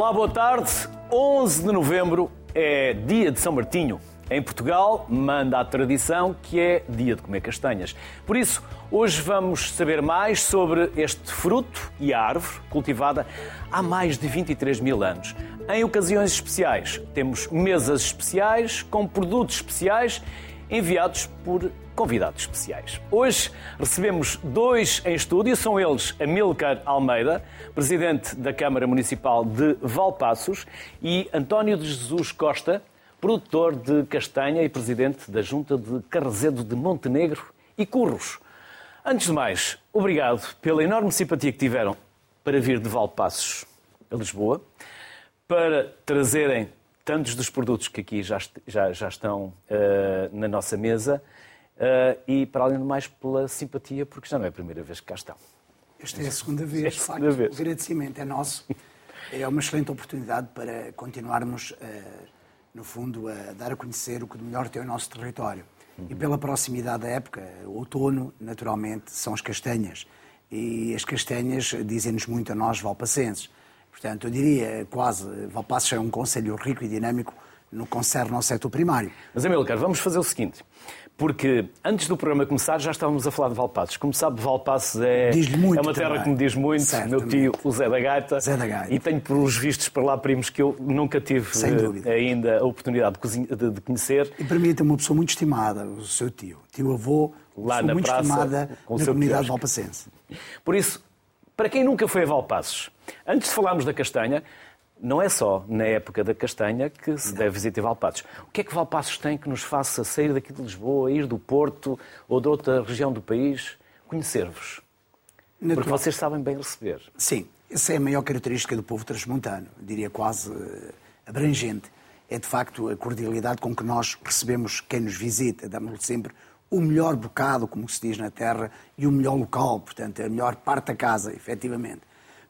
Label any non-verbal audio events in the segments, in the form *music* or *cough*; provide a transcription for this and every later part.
Olá, boa tarde. 11 de novembro é dia de São Martinho. Em Portugal, manda a tradição que é dia de comer castanhas. Por isso, hoje vamos saber mais sobre este fruto e árvore cultivada há mais de 23 mil anos. Em ocasiões especiais, temos mesas especiais com produtos especiais enviados por convidados especiais. Hoje recebemos dois em estúdio, são eles Amilcar Almeida, presidente da Câmara Municipal de Valpaços, e António de Jesus Costa, produtor de castanha e presidente da Junta de Carrezedo de Montenegro e Curros. Antes de mais, obrigado pela enorme simpatia que tiveram para vir de Valpaços a Lisboa, para trazerem tantos dos produtos que aqui já, já, já estão uh, na nossa mesa uh, e, para além do mais, pela simpatia, porque já não é a primeira vez que cá estão. Esta é a segunda vez, é a segunda facto, vez. O agradecimento é nosso. *laughs* É uma excelente oportunidade para continuarmos, uh, no fundo, a dar a conhecer o que de melhor tem o nosso território. Uhum. E pela proximidade da época, o outono, naturalmente, são as castanhas. E as castanhas dizem-nos muito a nós, valpacenses. Portanto, eu diria quase, Valpassos é um conselho rico e dinâmico no concerne ao setor primário. Mas, Amilcar, vamos fazer o seguinte. Porque antes do programa começar já estávamos a falar de Valpassos. Como sabe, Valpassos é, é uma terra também. que me diz muito. Certamente. Meu tio, o Zé da Gaita. Zé da Gaita. E tenho, pelos vistos, para lá primos que eu nunca tive uh, ainda a oportunidade de, conhecer. E para mim é uma pessoa muito estimada, o seu tio. Tio-avô, lá na muito praça, estimada com na comunidade valpacense. Por isso, para quem nunca foi a Valpassos, antes de falarmos da castanha, não é só na época da castanha que se deve visitar Valpassos. O que é que Valpassos tem que nos faça sair daqui de Lisboa, ir do Porto ou de outra região do país, conhecer-vos? Porque vocês sabem bem receber. Sim, essa é a maior característica do povo transmontano, diria quase eh, abrangente. É de facto a cordialidade com que nós recebemos quem nos visita, damos-lhe sempre o melhor bocado, como se diz na terra, e o melhor local, portanto, a melhor parte da casa, efetivamente.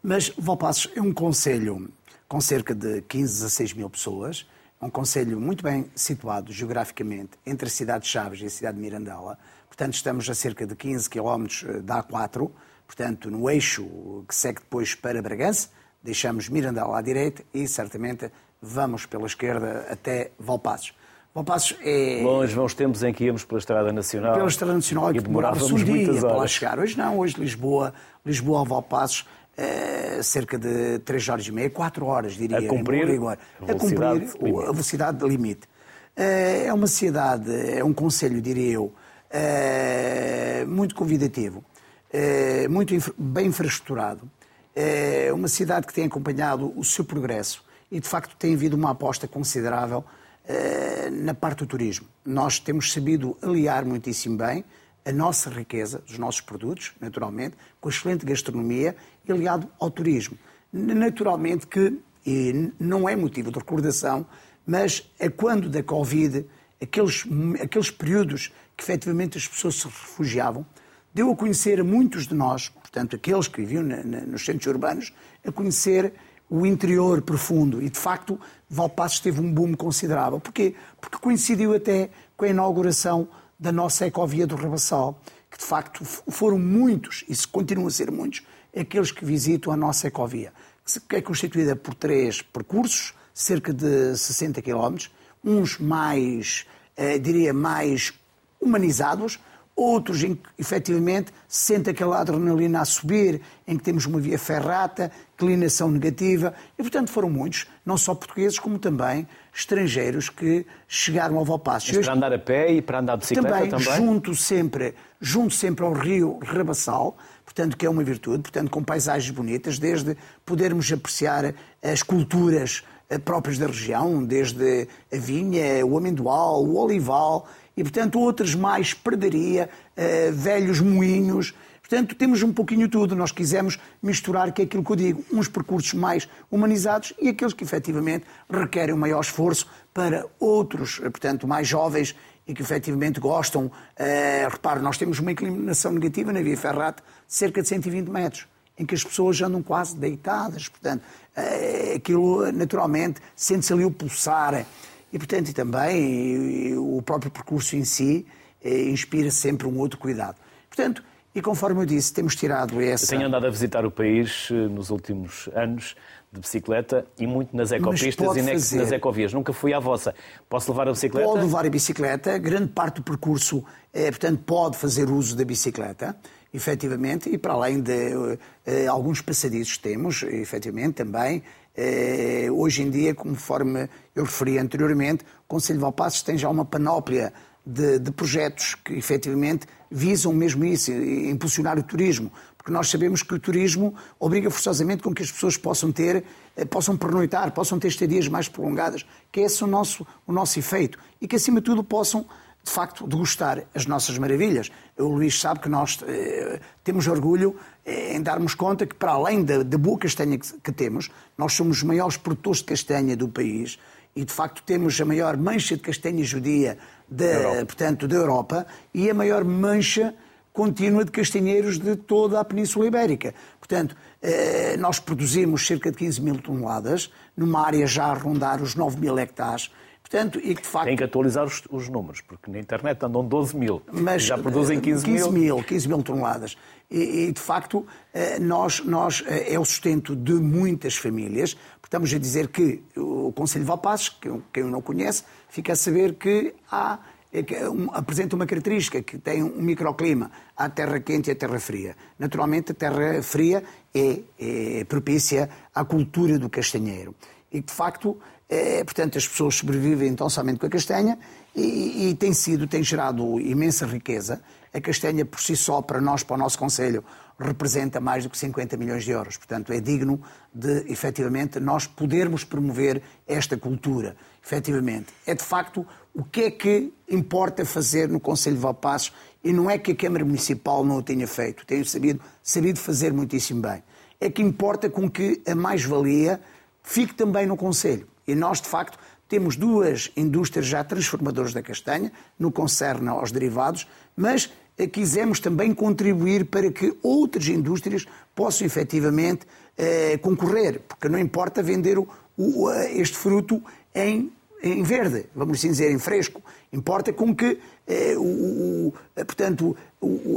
Mas Valpassos é um conselho com cerca de 15 a 16 mil pessoas, é um conselho muito bem situado geograficamente entre a cidade de Chaves e a cidade de Mirandela. Portanto, estamos a cerca de 15 quilómetros eh, da A4, portanto, no eixo que segue depois para Bragança, deixamos Mirandela à direita e, certamente, vamos pela esquerda até Valpassos. Valpassos é... Longe vão os tempos em que íamos pela Estrada Nacional. Pela Estrada Nacional e demorávamos um dia para lá chegar. Hoje não, hoje Lisboa, Lisboa a Valpassos, é cerca de 3 horas e meia, 4 horas, diria. A cumprir, rigor, a, cumprir a velocidade limite. É, é uma cidade, é um conselho, diria eu, é, muito convidativo, é, muito bem infraestruturado. É uma cidade que tem acompanhado o seu progresso e, de facto, tem havido uma aposta considerável eh, na parte do turismo. Nós temos sabido aliar muitíssimo bem a nossa riqueza, os nossos produtos, naturalmente, com a excelente gastronomia aliado ao turismo. Naturalmente que, e não é motivo de recordação, mas a quando da Covid, aqueles, aqueles períodos que efetivamente as pessoas se refugiavam, deu a conhecer a muitos de nós, portanto, aqueles que viviam na, na, nos centros urbanos, a conhecer o interior profundo. E, de facto, Valpassos teve um boom considerável. Porquê? Porque coincidiu até com a inauguração da nossa ecovia do Rabassal, que, de facto, foram muitos, e continuam a ser muitos, aqueles que visitam a nossa ecovia, que é constituída por três percursos, cerca de 60 quilómetros, uns mais, eh, diria, mais humanizados, outros em que efetivamente se sente aquela adrenalina a subir, em que temos uma via ferrata, declinação negativa, e portanto foram muitos, não só portugueses, como também estrangeiros que chegaram ao Valpasso. Mas para andar a pé e para andar de bicicleta também? Também, junto sempre, junto sempre ao rio Rabassal, portanto que é uma virtude, portanto com paisagens bonitas, desde podermos apreciar as culturas eh, próprias da região, desde a vinha, o amendoal, o olival, e, portanto, outras mais perdaria, uh, velhos moinhos. Portanto, temos um pouquinho tudo. Nós quisemos misturar, que é aquilo que eu digo, uns percursos mais humanizados e aqueles que efetivamente requerem um maior esforço para outros, eh, portanto, mais jovens e que efetivamente gostam. Uh, repare, nós temos uma inclinação negativa na via ferrata de cerca de 120 metros, em que as pessoas andam quase deitadas. Portanto, aquilo naturalmente sente-se ali o pulsar. E, portanto, e também e, o próprio percurso em si eh, inspira sempre um outro cuidado. Portanto, E conforme eu disse, temos tirado essa. Eu tenho andado a visitar o país eh, nos últimos anos de bicicleta e muito nas ecopistas e fazer. nas ecovias. Nunca fui à vossa. Posso levar a bicicleta? Pode levar a bicicleta. Grande parte do percurso, é, portanto, pode fazer uso da bicicleta, efetivamente, e para além de alguns passadiços temos, efetivamente, também. Eh, hoje em dia, conforme eu referi anteriormente, o Conselho de Valpassos tem já uma panóplia de, de, projetos que efetivamente visam mesmo isso, impulsionar o turismo. Porque nós sabemos que o turismo obriga forçosamente com que as pessoas possam ter, eh, possam pernoitar, possam ter estadias mais prolongadas, que esse é o nosso, o nosso efeito. E que acima de tudo possam, de facto, degustar as nossas maravilhas. O Luís sabe que nós eh, temos orgulho eh, em darmos conta que, para além da, da boa castanha que, que temos, nós somos os maiores produtores de castanha do país e de facto temos a maior mancha de castanha judia da, portanto, da Europa e a maior mancha contínua de castanheiros de toda a Península Ibérica. Portanto, eh, nós produzimos cerca de 15 mil toneladas, numa área já a rondar os 9 mil hectares. Portanto, e que de facto... Tem que atualizar os, os, números, porque na internet andam 12 mil, mas já produzem 15, 15 mil. mil. 15 mil toneladas. E, e, de facto, eh, nós, nós, é o sustento de muitas famílias. Estamos a dizer que o Conselho de Valpassos, que quem não conhece, fica a saber que há é apresenta uma característica, que tem um microclima, a terra quente e a terra fria. Naturalmente, a terra fria é, é propícia à cultura do castanheiro. E, de facto, é, portanto, as pessoas sobrevivem tão somente com a castanha e, e, tem sido, tem gerado imensa riqueza. A castanha, por si só, para nós, para o nosso Conselho, representa mais do que 50 milhões de euros. Portanto, é digno de, efetivamente, nós podermos promover esta cultura. Efetivamente, é de facto o que é que importa fazer no Conselho de Valpassos e não é que a Câmara Municipal não o tenha feito, tenho sabido, sabido fazer muitíssimo bem. É que importa com que a mais-valia fique também no Conselho. E nós, de facto, temos duas indústrias já transformadoras da castanha, no concerne aos derivados, mas quisemos também contribuir para que outras indústrias possam efetivamente eh, concorrer, porque não importa vender o, o, este fruto em em verde, vamos assim dizer, em fresco. Importa com que, eh, o, portanto,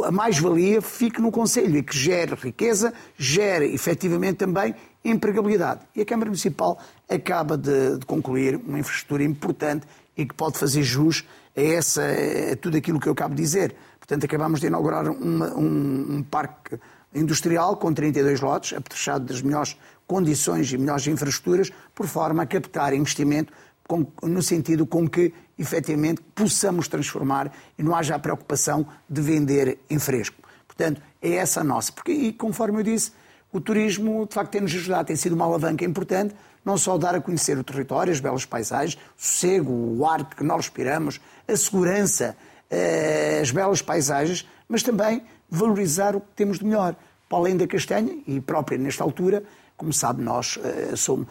a mais-valia fique no Conselho e que gere riqueza, gere efetivamente também empregabilidade. E a Câmara Municipal acaba de, de concluir uma infraestrutura importante e que pode fazer jus a, essa, a tudo aquilo que eu acabo de dizer. Portanto, acabamos de inaugurar uma, um, um parque industrial com 32 lotes, apetrechado das melhores condições e melhores infraestruturas, por forma a captar investimento com, no sentido com que, efetivamente, possamos transformar e não haja a preocupação de vender em fresco. Portanto, é essa a nossa. Porque, e conforme eu disse, o turismo, de facto, tem-nos ajudado, tem sido uma alavanca importante, não só dar a conhecer o território, as belas paisagens, o sossego, o ar que nós respiramos, a segurança, eh, as belas paisagens, mas também valorizar o que temos de melhor. Para além da castanha, e própria nesta altura, como sabe, nós eh, somos,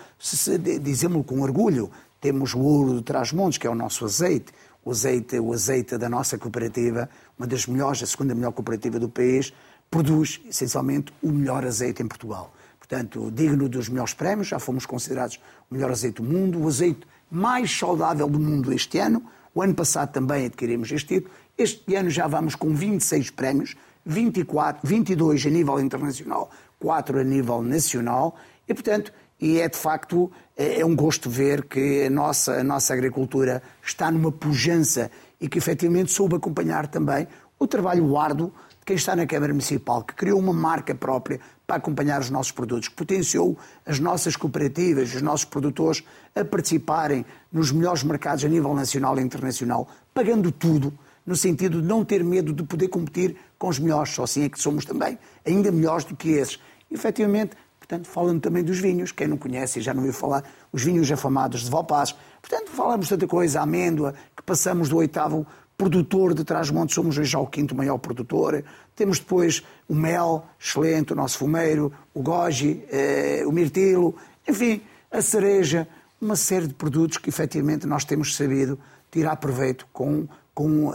dizemos com orgulho, temos o ouro de Trás-Montes, que é o nosso azeite, o azeite, o azeite da nossa cooperativa, uma das melhores, a segunda melhor cooperativa do país, produz essencialmente o melhor azeite em Portugal. Portanto, digno dos melhores prémios, já fomos considerados o melhor azeite do mundo, o azeite mais saudável do mundo este ano. O ano passado também adquirimos este título. Este ano já vamos com 26 prémios, 24, 22 a nível internacional, 4 a nível nacional. E, portanto, e é de facto é, é um gosto ver que a nossa, a nossa agricultura está numa pujança e que efetivamente soube acompanhar também o trabalho árduo de quem está na Câmara Municipal, que criou uma marca própria para acompanhar os nossos produtos, que potenciou as nossas cooperativas, os nossos produtores a participarem nos melhores mercados a nível nacional e internacional, pagando tudo, no sentido de não ter medo de poder competir com os melhores, só assim é que somos também ainda melhores do que esses. E, efetivamente, Portanto, falando também dos vinhos, quem não conhece e já não ouviu falar, os vinhos afamados de Valpaz. Portanto, falamos tanta coisa, a amêndoa, que passamos do oitavo produtor de Trás-Montes, somos já o quinto maior produtor. Temos depois o mel, excelente, o nosso fumeiro, o goji, eh, o mirtilo, enfim, a cereja, uma série de produtos que efetivamente nós temos sabido tirar proveito com, com uh,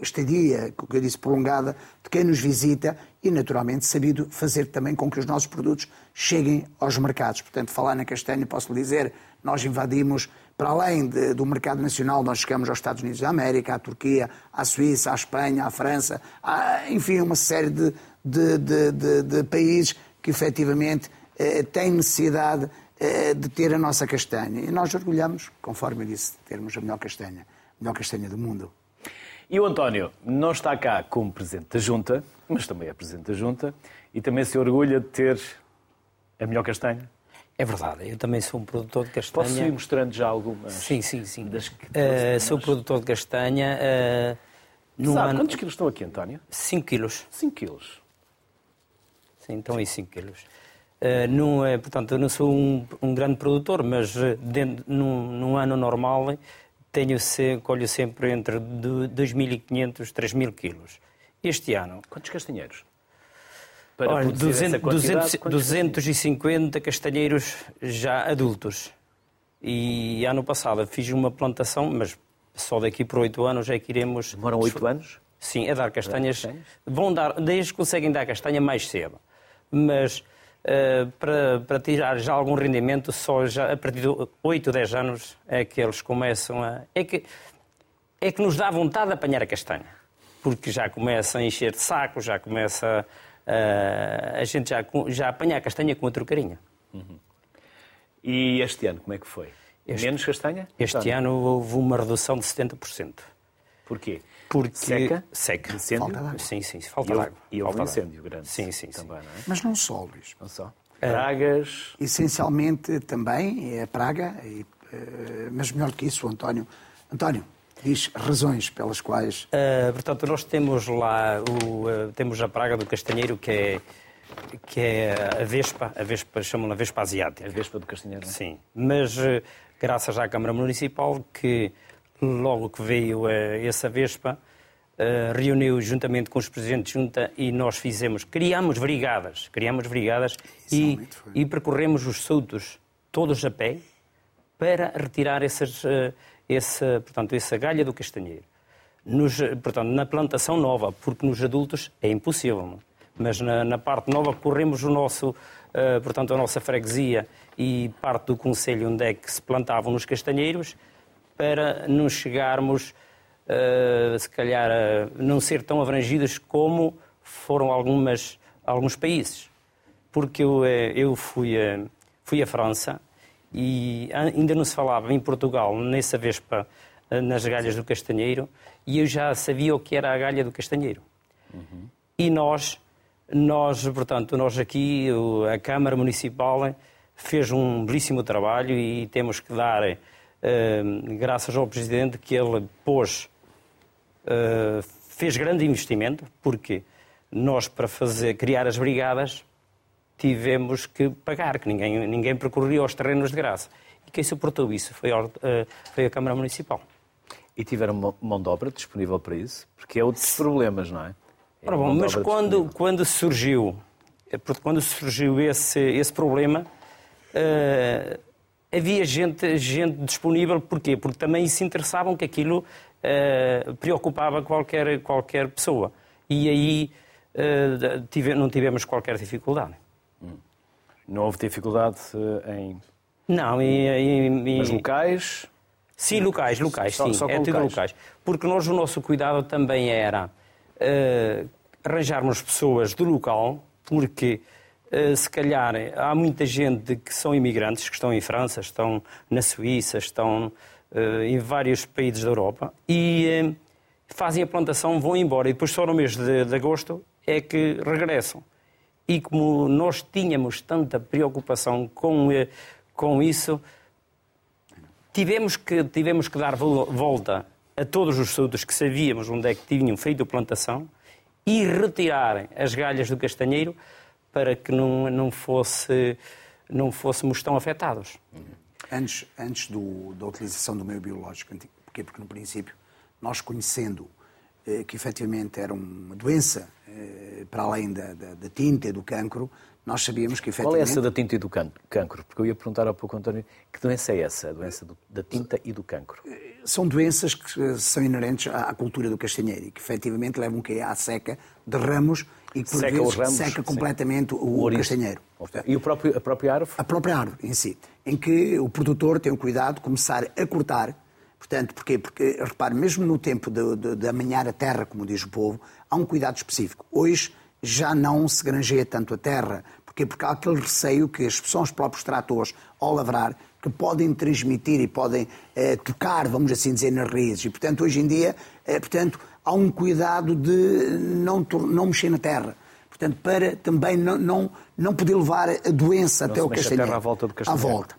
estadia, como eu disse, prolongada de quem nos visita e, naturalmente, sabido fazer também com que os nossos produtos cheguem aos mercados. Portanto, falar na castanha, posso lhe dizer, nós invadimos, para além de, do mercado nacional, nós chegamos aos Estados Unidos da América, à Turquia, à Suíça, à Espanha, à França, a, enfim, uma série de, de, de, de países que efetivamente eh, têm necessidade eh, de ter a nossa castanha. E nós orgulhamos, conforme eu disse, de termos a melhor castanha, a melhor castanha do mundo. E o António não está cá como Presidente da Junta, mas também é Presidente da Junta e também se orgulha de ter a melhor castanha? É verdade, eu também sou um produtor de castanha. Posso ir mostrando já algumas? Sim, sim, sim. Das... Uh, sou produtor de castanha. Uh, no Sabe, ano... quantos quilos estão aqui, António? 5 quilos. 5 quilos. Sim, então aí 5 quilos. Uh, não é, portanto, eu não sou um, um grande produtor, mas dentro, num, num ano normal tenho se, colho sempre entre 2.500 e 3.000 quilos. Este ano... Quantos castanheiros? Para Olha, 200, 200, 250 castanheiros já adultos. E ano passado fiz uma plantação, mas só daqui por oito anos é que iremos... Demoram oito anos? Sim, a dar castanhas. Vão dar, desde conseguem dar castanha mais cedo. Mas Uh, para, para, tirar já algum rendimento, só já a partir de 8, 10 anos é que eles começam a. É que, é que nos dá vontade de apanhar a castanha. Porque já começa a encher de sacos, já começa. Uh, a gente já, já apanha a castanha com outra carinha. Uhum. E este ano, como é que foi? Este, Menos castanha? Este ano houve uma redução de 70%. Porquê? Porque seca? Seca. Incêndio? Falta água. Sim, sim, falta e água. E houve um incêndio grande. Sim, sim, também, sim. Não é? Mas não só, Luís. Não só. Pragas? Essencialmente também é a praga, e, eh, mas melhor do que isso, António. António, diz razões pelas quais... Uh, portanto, nós temos lá, o, uh, temos a praga do castanheiro que é que é a vespa, a vespa chamam-na vespa asiática. A vespa do castanheiro, não é? Sim, mas graças à Câmara Municipal que logo que veio essa vespa, Uh, reuniu juntamente com os presidentes de junta e nós fizemos, criámos brigadas, criámos brigadas e, e, percorremos os soutos todos a pé para retirar essas, uh, essa, portanto, essa galha do castanheiro. Nos, portanto, na plantação nova, porque nos adultos é impossível, mas na, na parte nova corremos o nosso, uh, portanto, a nossa freguesia e parte do conselho onde é que se plantavam nos castanheiros para nos chegarmos se calhar, uh, não ser tão abrangidas como foram algumas, alguns países. Porque eu, eh, eu fui, a, fui França e ainda não se falava em Portugal nessa vespa nas galhas do castanheiro e eu já sabia o que era a galha do castanheiro. Uhum. E nós, nós, portanto, nós aqui, a Câmara Municipal fez um belíssimo trabalho e temos que dar, graças ao Presidente, que ele pôs uh, fez grande investimento, porque nós, para fazer, criar as brigadas, tivemos que pagar, que ninguém, ninguém percorria os terrenos de graça. E quem suportou isso foi, uh, foi a Câmara Municipal. E tiveram mão de obra disponível para isso? Porque é outros problemas, não é? é Ora bom, mas quando, quando surgiu, é quando surgiu esse, esse problema, uh, havia gente, gente disponível, porquê? Porque também se interessavam que aquilo uh, preocupava qualquer, qualquer pessoa. E aí uh, tive, não tivemos qualquer dificuldade. Não houve dificuldade uh, em. Não, em. em, Mas locais? Sim, locais, locais, só, sim. Só é tudo locais. locais. Porque nós, o nosso cuidado também era uh, arranjarmos pessoas do local, porque uh, se calhar há muita gente que são imigrantes, que estão em França, estão na Suíça, estão uh, em vários países da Europa e fazem a plantação, vão embora e depois só no mês de, de agosto é que regressam. E como nós tínhamos tanta preocupação com, uh, com isso, tivemos que, tivemos que dar volta a todos os estudos que sabíamos onde é que tinham feito a plantação e retirarem as galhas do castanheiro para que não, não, fosse, não fôssemos tão afetados. Antes, antes do, da utilização do meio biológico. Porquê? Porque, no princípio, nós conhecendo eh, que efetivamente era uma doença, eh, para além da, da, da, tinta e do cancro, nós sabíamos que efetivamente... Qual é essa da tinta e do cancro? Porque eu ia perguntar há pouco, António, que doença é essa, a doença do, da tinta e do cancro? São doenças que são inerentes à cultura do castanheiro e que efetivamente levam que à seca de ramos e que por seca vezes ramos, seca completamente o, o castanheiro. E o próprio, a própria árvore? A própria árvore em si, em que o produtor tem o cuidado de começar a cortar Portanto, porquê? Porque, repare, mesmo no tempo de, de, de amanhar a terra, como diz o povo, há um cuidado específico. Hoje já não se granjeia tanto a terra. Porquê? Porque há aquele receio que são os próprios tratores, ao lavrar, que podem transmitir e podem eh, tocar, vamos assim dizer, nas raízes. E, portanto, hoje em dia, eh, portanto, há um cuidado de não, não mexer na terra. Portanto, para também não, não, não poder levar a doença não até o castanheiro. a terra à volta do castanheiro. À volta.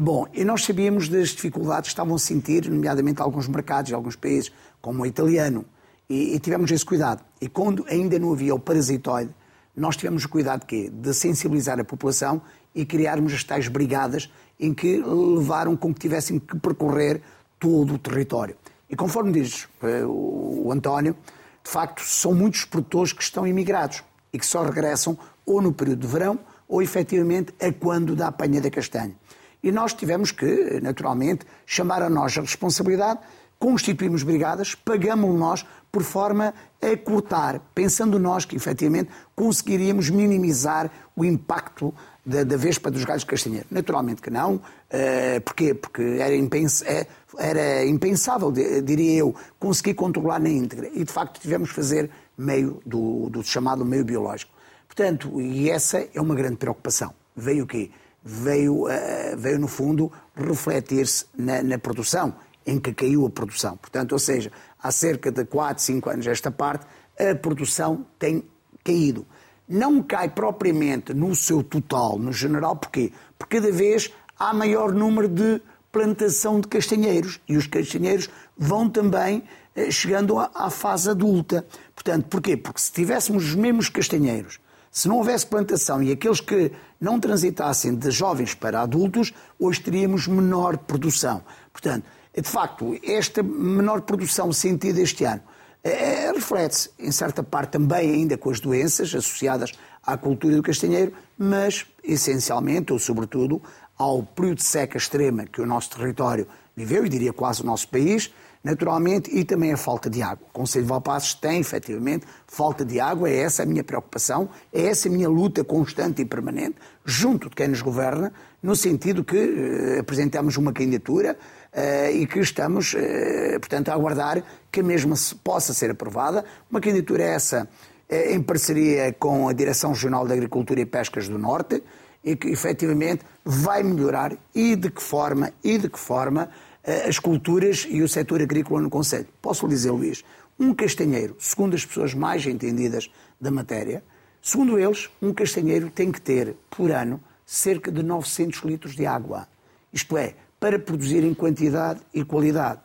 Bom, e nós sabíamos das dificuldades que estavam a sentir, nomeadamente alguns mercados, alguns países, como o italiano, e, e, tivemos esse cuidado. E quando ainda não havia o parasitoide, nós tivemos o cuidado de? De sensibilizar a população e criarmos as tais brigadas em que levaram com que tivessem que percorrer todo o território. E conforme diz uh, o António, de facto, são muitos produtores que estão imigrados e que só regressam ou no período de verão ou efetivamente a quando da apanha da castanha. E nós tivemos que, naturalmente, chamar a nós a responsabilidade, constituímos brigadas, pagamos nós por forma a cortar, pensando nós que, efetivamente, conseguiríamos minimizar o impacto da, da vespa dos galhos de castanheiro. Naturalmente que não. Uh, porquê? Porque era, impens é, era impensável, diria eu, conseguir controlar na íntegra. E, de facto, tivemos que fazer meio do, do chamado meio biológico. Portanto, e essa é uma grande preocupação. Veio o quê? Veio, eh, veio no fundo, refletir-se na, na, produção, em que caiu a produção. Portanto, ou seja, há cerca de 4, 5 anos esta parte, a produção tem caído. Não cai propriamente no seu total, no geral, porquê? Porque cada vez há maior número de plantação de castanheiros e os castanheiros vão também eh, chegando à fase adulta. Portanto, porquê? Porque se tivéssemos os mesmos castanheiros se não houvesse plantação e aqueles que não transitassem de jovens para adultos, hoje teríamos menor produção. Portanto, de facto, esta menor produção sentida este ano é, reflete-se, em certa parte, também ainda com as doenças associadas à cultura do castanheiro, mas essencialmente, ou sobretudo, ao período de seca extrema que o nosso território viveu, e diria quase o nosso país, naturalmente, e também a falta de água. O Conselho de Valpassos tem, efetivamente, falta de água, é essa a minha preocupação, é essa a minha luta constante e permanente, junto de quem nos governa, no sentido que eh, apresentamos uma candidatura eh, e que estamos, eh, portanto, a aguardar que a mesma possa ser aprovada. Uma candidatura essa em parceria com a Direção Regional de Agricultura e Pescas do Norte, e que efetivamente vai melhorar e de que forma, e de que forma as culturas e o setor agrícola no Conselho. Posso lhe dizer, Luís, um castanheiro, segundo as pessoas mais entendidas da matéria, segundo eles, um castanheiro tem que ter, por ano, cerca de 900 litros de água. Isto é, para produzir em quantidade e qualidade.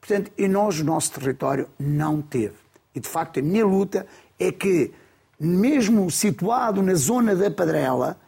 Portanto, e nós, o nosso território, não teve. E, de facto, a minha luta é que, mesmo situado na zona da Padrela,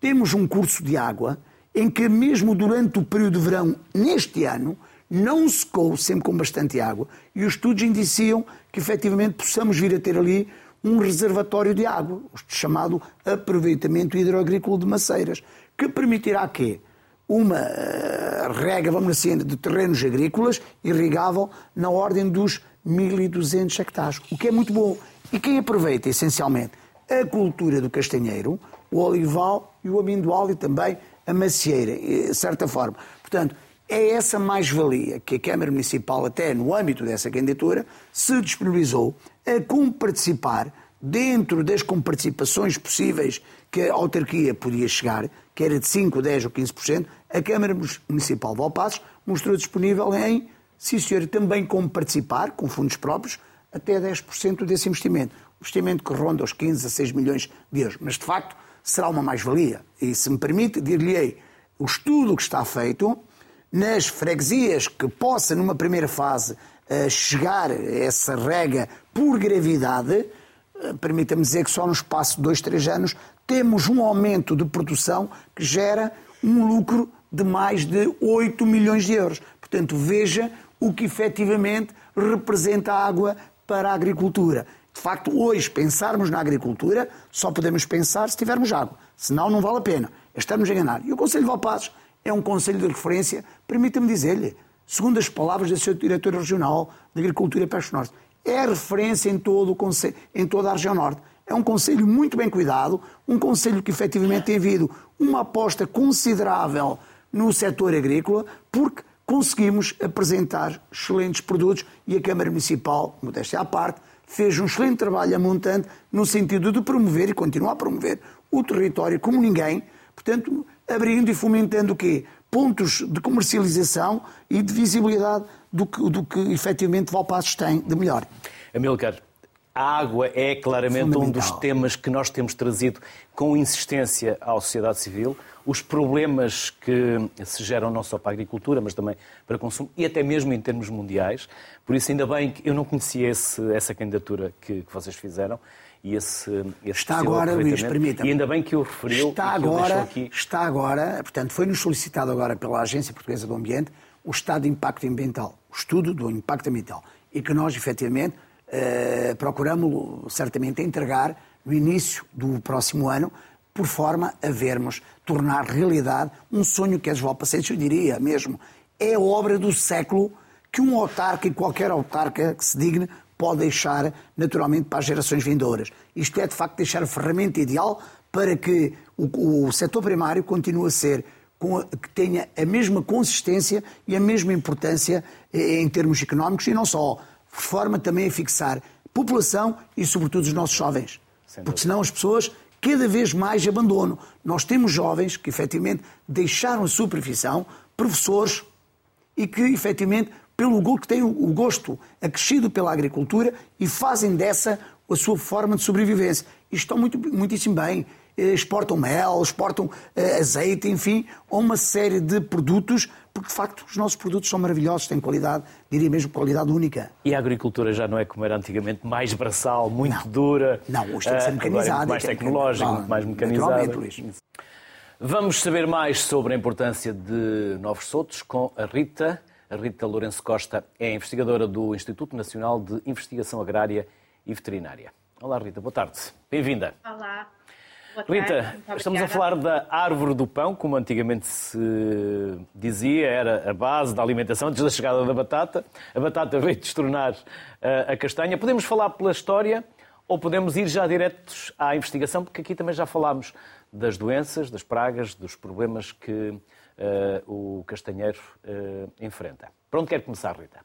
temos um curso de água em que mesmo durante o período de verão, neste ano, não secou, sempre com bastante água, e os estudos indiciam que efetivamente possamos vir a ter ali um reservatório de água, chamado aproveitamento hidroagrícola de maceiras, que permitirá que uma uh, rega, vamos assim, de terrenos agrícolas irrigável na ordem dos 1.200 hectares, o que é muito bom. E quem aproveita, essencialmente, a cultura do castanheiro, o olival e o amendoal e também a macieira, de certa forma. Portanto, é essa mais-valia que a Câmara Municipal, até no âmbito dessa candidatura, se disponibilizou a comparticipar dentro das comparticipações possíveis que a autarquia podia chegar, que era de 5, 10 ou 15%, a Câmara Municipal de Valpassos mostrou disponível em, sim senhor, também como participar, com fundos próprios, até 10% desse investimento. Investimento que ronda os 15 a 6 milhões de euros. Mas, de facto, será uma mais-valia. E, se me permite, dir-lhe-ei, o estudo que está feito nas freguesias que possa, numa primeira fase, eh, chegar a essa rega por gravidade, eh, permita-me dizer que só no espaço de dois, três anos temos um aumento de produção que gera um lucro de mais de 8 milhões de euros. Portanto, veja o que efetivamente representa a água para a agricultura. De facto, hoje, pensarmos na agricultura, só podemos pensar se tivermos água. Senão, não vale a pena. Estamos a enganar. E o Conselho de Valpazes é um conselho de referência, permita-me dizer-lhe, segundo as palavras do seu diretor regional de Agricultura e Pesca Norte, é referência em, todo o conselho, em toda a região norte. É um conselho muito bem cuidado, um conselho que efetivamente tem havido uma aposta considerável no setor agrícola, porque conseguimos apresentar excelentes produtos e a Câmara Municipal, modéstia à parte, fez um excelente trabalho a montante no sentido de promover e continuar a promover o território como ninguém, portanto, abrindo e fomentando o quê? Pontos de comercialização e de visibilidade do que, do que efetivamente Valpassos tem de melhor. Amilcar, a água é claramente um dos temas que nós temos trazido com insistência à sociedade civil. Os problemas que se geram não só para a agricultura, mas também para o consumo e até mesmo em termos mundiais. Por isso, ainda bem que eu não conhecia esse, essa candidatura que, que vocês fizeram e esse, esse está agora, Luís, permita-me. E ainda bem que o referiu. Está agora, aqui. está agora, portanto, foi-nos solicitado agora pela Agência Portuguesa do Ambiente o estado de impacto ambiental, o estudo do impacto ambiental, e que nós, efetivamente, eh, procuramos certamente entregar no início do próximo ano, por forma a vermos tornar realidade um sonho que as eu diria mesmo, é obra do século que um autarca e qualquer autarca que se digne pode deixar naturalmente para as gerações vindouras. Isto é, de facto, deixar a ferramenta ideal para que o, o setor primário continue a ser que tenha a mesma consistência e a mesma importância eh, em termos económicos e não só, forma também a fixar população e, sobretudo, os nossos jovens. Porque senão as pessoas cada vez mais abandonam. Nós temos jovens que, efetivamente, deixaram a sua profissão, professores, e que, efetivamente, pelo que têm o gosto acrescido pela agricultura e fazem dessa a sua forma de sobrevivência. E estão muito, muitíssimo bem. Eh, exportam mel, exportam eh, azeite, enfim, uma série de produtos, porque de facto os nossos produtos são maravilhosos, têm qualidade, diria mesmo qualidade única. E a agricultura já não é como era antigamente, mais braçal, muito não. dura. Não, hoje tem que ser eh, mecanizado. mais tecnológico, muito mais mecanizado. Vamos saber mais sobre a importância de Novos Sotos com a Rita. A Rita Lourenço Costa é investigadora do Instituto Nacional de Investigação Agrária e Veterinária. Olá, Rita, boa tarde. Bem-vinda. Olá. Rita, estamos a falar da árvore do pão, como antigamente se dizia, era a base da alimentação antes da chegada da batata. A batata veio destronar eh, a castanha. Podemos falar pela história ou podemos ir já diretos à investigação, porque aqui também já falámos das doenças, das pragas, dos problemas que uh, o Castanheiro uh, enfrenta. Para onde quer começar, Rita?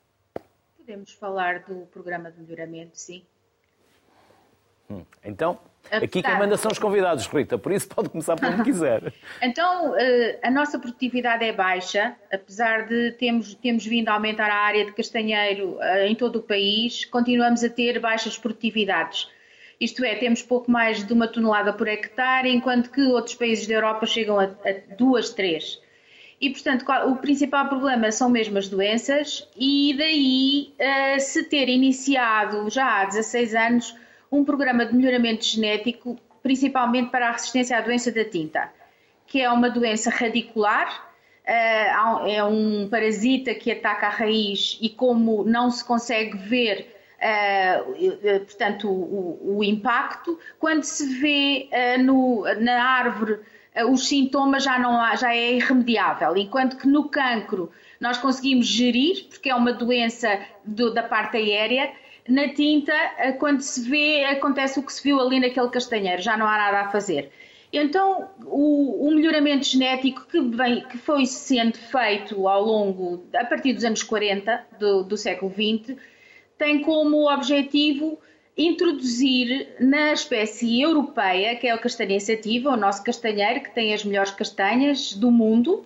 Podemos falar do programa de melhoramento, sim. Hum, então, aqui quem manda são os convidados, Rita, por isso pode começar por onde quiser. *laughs* então, eh, a nossa produtividade é baixa, apesar de termos, termos vindo a aumentar a área de castanheiro em todo o país, continuamos a ter baixas produtividades. Isto é, temos pouco mais de uma tonelada por hectare, enquanto que outros países da Europa chegam a, a duas, três. E, portanto, o principal problema são mesmo as doenças, e daí uh, se ter iniciado já há 16 anos um programa de melhoramento genético, principalmente para a resistência à doença da tinta, que é uma doença radicular, uh, é um parasita que ataca a raiz e, como não se consegue ver Uh, portanto, o, impacto. Quando se vê no, na árvore eh, os sintomas já, não há, já é irremediável, enquanto que no cancro nós conseguimos gerir, porque é uma doença do, da parte aérea, na tinta, eh, quando se vê, acontece o que se viu ali naquele castanheiro, já não há nada a fazer. Então, o, o melhoramento genético que, vem, que, foi sendo feito ao longo, a partir dos anos 40 do, do século XX, tem como objetivo introduzir na espécie europeia, que é o castanha sativa, o nosso castanheiro, que tem as melhores castanhas do mundo,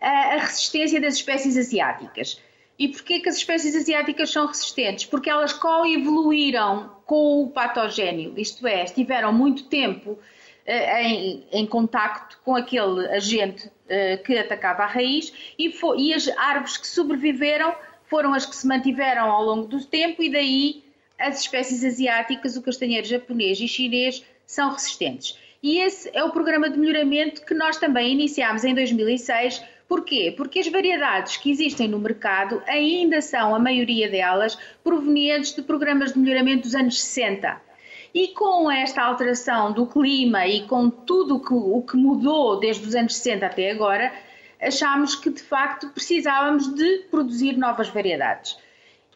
a resistência das espécies asiáticas. E porquê que as espécies asiáticas são resistentes? Porque elas coevoluíram com o patogênio, isto é, estiveram muito tempo eh, em, em contacto com aquele agente eh, que atacava a raiz e, foi, e as árvores que sobreviveram foram as que se mantiveram ao longo do tempo e daí as espécies asiáticas, o castanheiro japonês e chinês, são resistentes. E esse é o programa de melhoramento que nós também iniciámos em 2006, Porquê? Porque as variedades que existem no mercado ainda são, a maioria delas, provenientes de programas de melhoramento dos anos 60. E com esta alteração do clima e com tudo o que, o que mudou desde os anos 60 até agora, achámos que de facto precisávamos de produzir novas variedades.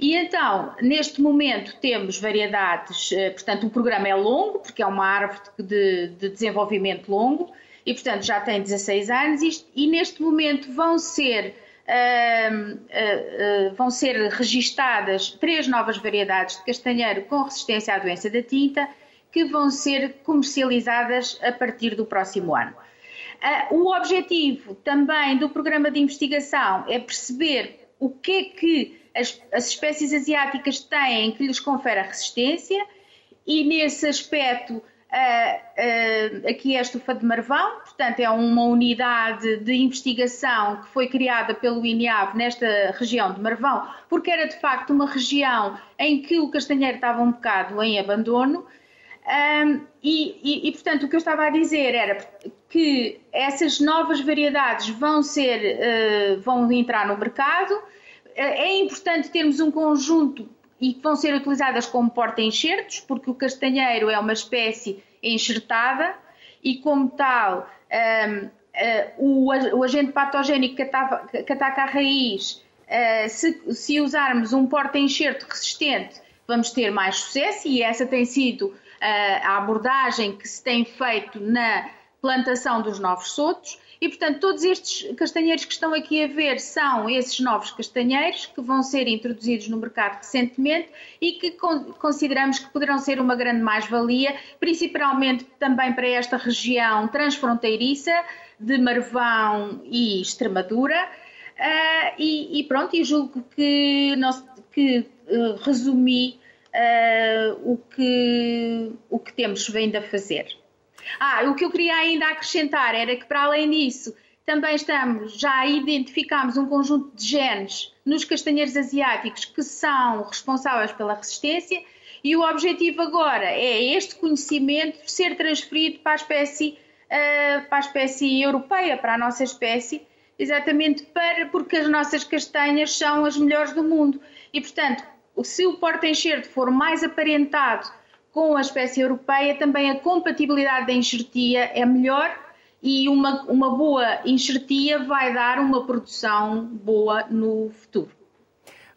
E então, neste momento, temos variedades, eh, portanto, o programa é longo, porque é uma árvore de, de desenvolvimento longo, e portanto já tem 16 anos, e, e neste momento vão ser. Uh, uh, uh, vão ser registadas três novas variedades de castanheiro com resistência à doença da tinta que vão ser comercializadas a partir do próximo ano. o objetivo também do programa de investigação é perceber o que é que as, as espécies asiáticas têm que lhes confere a resistência e nesse aspecto uh, uh, aqui é a estufa de Marvão, portanto é uma unidade de investigação que foi criada pelo INEAV nesta região de Marvão, porque era de facto uma região em que o castanheiro estava um bocado em abandono. Um, e, e, e, portanto, o que eu estava a dizer era que essas novas variedades vão ser, uh, vão entrar no mercado, é importante termos um conjunto e que vão ser utilizadas como porta-enxertos, porque o castanheiro é uma espécie enxertada e, como tal, um, uh, o, o, agente patogénico que, atava, que ataca a raiz, uh, se, se, usarmos um porta-enxerto resistente, vamos ter mais sucesso e essa tem sido uh, a abordagem que se tem feito na plantação dos novos sotos. E, portanto, todos estes castanheiros que estão aqui a ver são esses novos castanheiros que vão ser introduzidos no mercado recentemente e que consideramos que poderão ser uma grande mais-valia, principalmente também para esta região transfronteiriça de Marvão e Extremadura. Uh, e, e, pronto, julgo que, nós, que uh, resumi uh, o, que, o que temos vindo a fazer. Ah, o que eu queria ainda acrescentar era que, para além disso, também estamos, já identificamos um conjunto de genes nos castanheiros asiáticos que são responsáveis pela resistência e o objetivo agora é este conhecimento ser transferido para a espécie, uh, para a espécie europeia, para a nossa espécie, exatamente para, porque as nossas castanhas são as melhores do mundo. E, portanto, se o porta-enxerto for mais aparentado com a espécie europeia, também a compatibilidade da enxertia é melhor e uma, uma boa enxertia vai dar uma produção boa no futuro.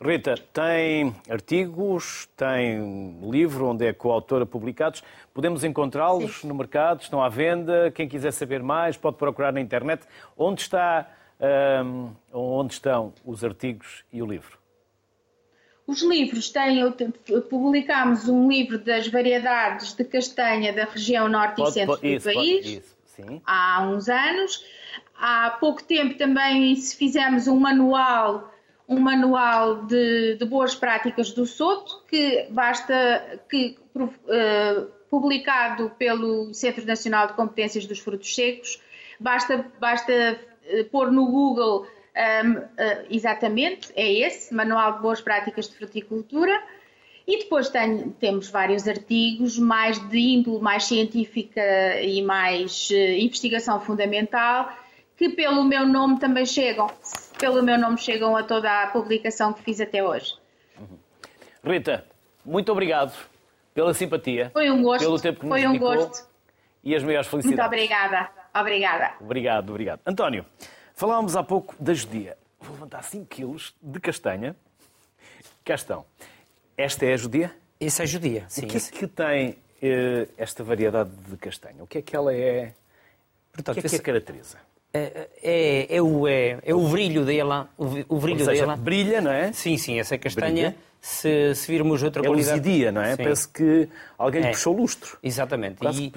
Rita, tem artigos, tem livro onde é coautora publicados. Podemos encontrá-los no mercado, estão à venda. Quem quiser saber mais pode procurar na internet. Onde, está, um, onde estão os artigos e o livro? Os livros têm, publicámos um livro das variedades de castanha da região norte pode, e centro pode, do isso, país isso, há uns anos. Há pouco tempo também fizemos um manual, um manual de, de boas práticas do Soto, que basta que uh, publicado pelo Centro Nacional de Competências dos Frutos Secos, basta, basta uh, pôr no Google um, uh, exatamente, é esse, Manual de Boas Práticas de Fruticultura. E depois tem, temos vários artigos mais de índole mais científica e mais uh, investigação fundamental, que pelo meu nome também chegam, pelo meu nome chegam a toda a publicação que fiz até hoje. Rita, muito obrigado pela simpatia. Foi um gosto. Pelo tempo que Foi nos um gosto. E as maiores felicidades. Muito obrigada. Obrigada. Obrigado, obrigado. António, Falávamos há pouco da judia. Vou levantar 5 quilos de castanha. Cá estão. Esta é a judia? Isso é judia, sim. O que é que tem eh, esta variedade de castanha? O que é que ela é? Portanto, o que é que a caracteriza? É, é, é, o, é, é o brilho dela. O, o brilho Ou seja, dela. brilha, não é? Sim, sim, essa castanha. Brilha se, se virmos outra é qualidade... luzidia, não é? Sim. Parece que alguém é. puxou lustro. Exatamente. Quase e,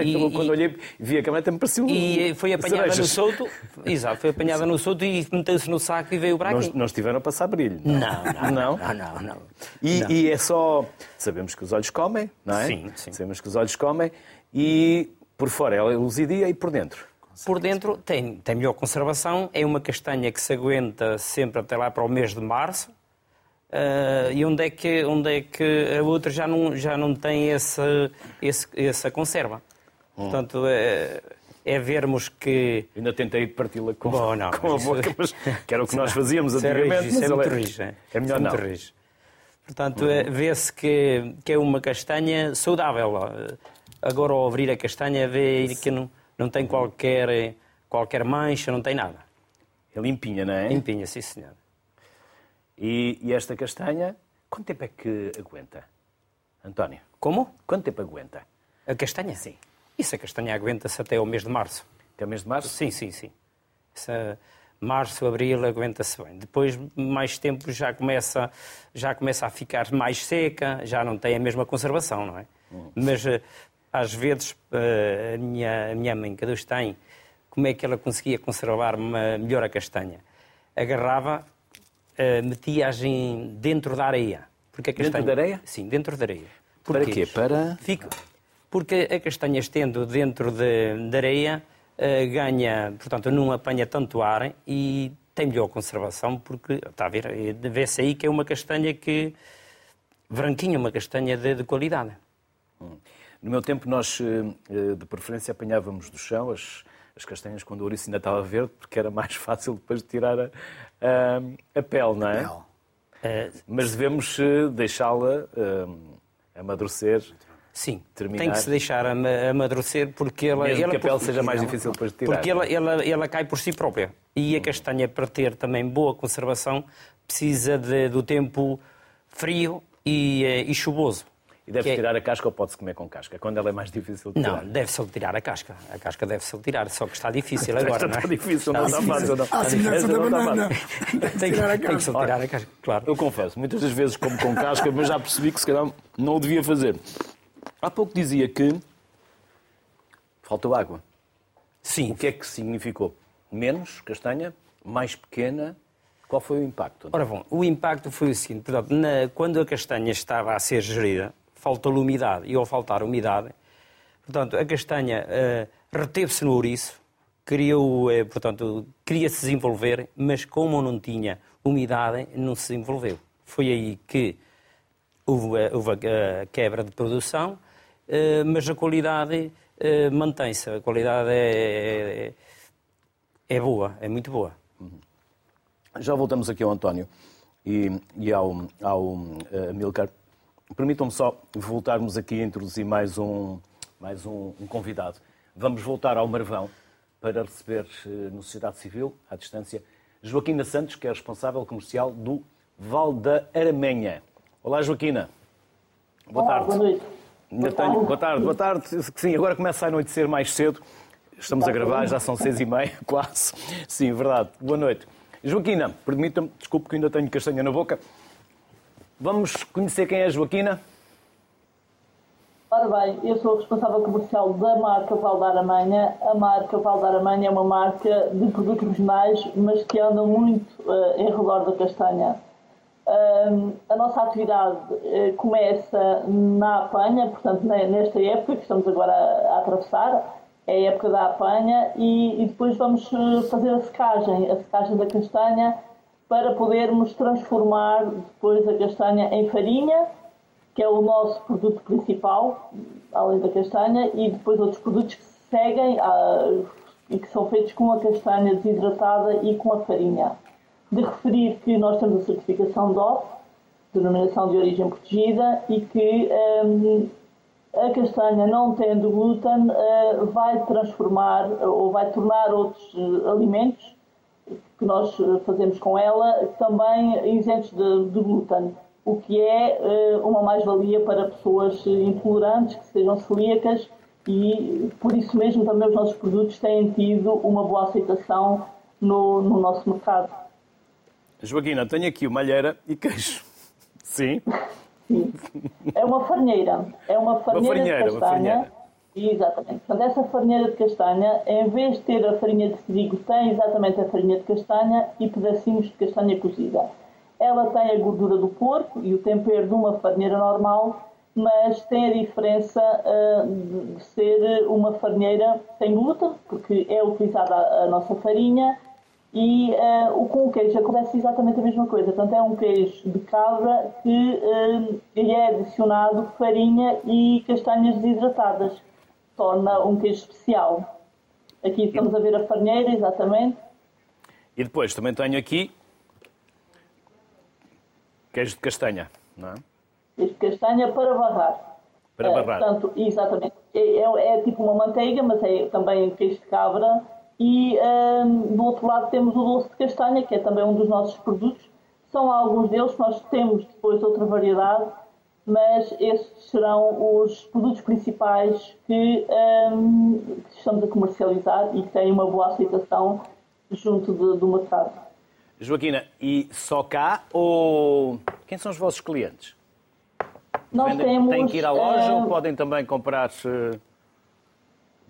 *laughs* e, quando olhei, vi a câmera, me pareceu E foi apanhada cerejas. no solto, exato, foi apanhada no solto e meteu-se no saco e veio para aqui. Não, não estiveram a passar brilho. Não, não, não. não, não, não. E, e é só... Sabemos que os olhos comem, não é? Sim, sim. Sabemos que os olhos comem e por fora ela é luzidia e por dentro? Por dentro tem, tem melhor conservação, é uma castanha que se aguenta sempre até lá para o mês de março, Uh, e onde é, que, onde é que a outra já não, já não tem essa, esse, essa conserva. Hum. Portanto, é, é vermos que. ainda tentei parti-la com, Bom, não, com a boca, mas que era o que *laughs* nós fazíamos isso é antigamente. Isso é, muito rijo. É, é melhor é não. Rijo. Portanto, uhum. vê-se que, que é uma castanha saudável. Agora, ao abrir a castanha, vê que não, não tem qualquer, qualquer mancha, não tem nada. É limpinha, não é? Limpinha, sim, senhor. E, e esta castanha, quanto tempo é que aguenta? António? Como? Quanto tempo aguenta? A castanha? Sim. Isso, a castanha aguenta-se até o mês de março. Até o mês de março? Sim, sim, sim. Essa, março, abril, aguenta-se bem. Depois, mais tempo, já começa, já começa a ficar mais seca, já não tem a mesma conservação, não é? Hum. Mas, eh, às vezes, eh, a minha, a minha mãe, que Deus tem, como é que ela conseguia conservar melhor a castanha? Agarrava, eh, metia-as dentro da areia. Porque a castanha... Dentro da areia? Sim, dentro da areia. Para quê? Para... Fica... Porque a castanha estendo dentro de, de areia uh, ganha, portanto, não apanha tanto ar e tem melhor conservação, porque, está a ver, vê-se aí que é uma castanha que, branquinha, uma castanha de, de qualidade. Hum. No meu tempo, nós, eh, de preferência, apanhávamos do chão as, as castanhas quando o ouriço ainda estava verde, porque era mais *laughs* fácil depois de tirar a, a, a pele, não é? Uh, Mas devemos deixá-la amadurecer Sim, terminar. tem que se deixar amadurecer porque ela... Mesmo ela, que a pele seja mais difícil depois de tirar. Porque ela, ela, ela cai por si própria. E a castanha, para ter também boa conservação, precisa de, do tempo frio e, eh, e chuvoso. E deve-se é... tirar a casca ou pode-se comer com casca? Quando ela é mais difícil de tirar? Não, deve-se tirar a casca. A casca deve-se tirar, só que está difícil *laughs* agora, não é? Está difícil, não está fácil. Não. A semelhança da banana. Tem que tirar a casca. tirar a casca, claro. Eu confesso, muitas das vezes como com casca, mas já percebi que se calhar não o devia fazer. Há pouco dizia que faltou água. Sim. O que é que significou? Menos castanha, mais pequena. Qual foi o impacto? Ora bom, o impacto foi o seguinte: portanto, na, quando a castanha estava a ser gerida, faltou umidade. E ao faltar umidade, portanto, a castanha uh, reteve-se no ouriço, criou, uh, portanto, queria se desenvolver, mas como não tinha umidade, não se desenvolveu. Foi aí que houve, houve a quebra de produção, eh, mas a qualidade eh, mantém-se. A qualidade é, é, é, boa, é muito boa. Já voltamos aqui ao António e, e ao, ao uh, Milcar. Permitam-me só voltarmos aqui a introduzir mais um, mais um, um convidado. Vamos voltar ao Marvão para receber no Sociedade Civil, à distância, Joaquina Santos, que é responsável comercial do Val da Aramenha. Olá, Joaquina. Boa Olá, tarde. Boa noite. Boa tarde. Boa tarde, boa tarde. Sim, agora começa a anoitecer mais cedo. Estamos a gravar, já são seis e meia, *laughs* quase. Sim, verdade. Boa noite. Joaquina, permita-me, desculpe que ainda tenho castanha na boca. Vamos conhecer quem é a Joaquina? Ora bem, eu sou responsável comercial da marca Val da Aramanha. A marca Val da Aramanha é uma marca de produtos regionais, mas que anda muito uh, em redor da castanha a nossa atividade eh, começa na apanha, portanto, nesta época que estamos agora a, atravessar, é a época da apanha, e, depois vamos eh, fazer a secagem, a secagem da castanha, para podermos transformar depois a castanha em farinha, que é o nosso produto principal, além da castanha, e depois outros produtos que seguem ah, e que são feitos com a castanha desidratada e com a farinha. De referir que nós temos a certificação DOP, denominação de origem protegida, e que um, a castanha, não tendo glúten, uh, vai transformar ou vai tornar outros uh, alimentos que nós fazemos com ela também isentos de, de glúten, o que é uh, uma mais-valia para pessoas intolerantes, que sejam celíacas, e por isso mesmo também os nossos produtos têm tido uma boa aceitação no, no nosso mercado. Joaquina, tenho aqui uma alheira e queijo. Sim? Sim. É uma farinheira. É uma farinheira, uma farinheira de castanha. Uma farinheira. Exatamente. Portanto, essa farinheira de castanha, em vez de ter a farinha de trigo, tem exatamente a farinha de castanha e pedacinhos de castanha cozida. Ela tem a gordura do porco e o tempero de uma farinheira normal, mas tem a diferença uh, de ser uma farinheira sem glúten, porque é utilizada a, a nossa farinha e uh, com o queijo acontece exatamente a mesma coisa. Portanto, é um queijo de cabra que uh, lhe é adicionado farinha e castanhas desidratadas. Torna um queijo especial. Aqui estamos a ver a farinheira, exatamente. E depois também tenho aqui queijo de castanha, não é? Queijo de castanha para barrar. Para É, barrar. portanto, exatamente. É, é- é tipo uma manteiga, mas é também queijo de cabra. E hum, do outro lado temos o doce de castanha, que é também um dos nossos produtos. São alguns deles, nós temos depois outra variedade, mas estes serão os produtos principais que, hum, que estamos a comercializar e que têm uma boa aceitação junto de- do mercado. Joaquina, e só cá ou quem são os vossos clientes? Nós Vendem- temos, têm que ir à loja hum, ou podem também comprar? eh,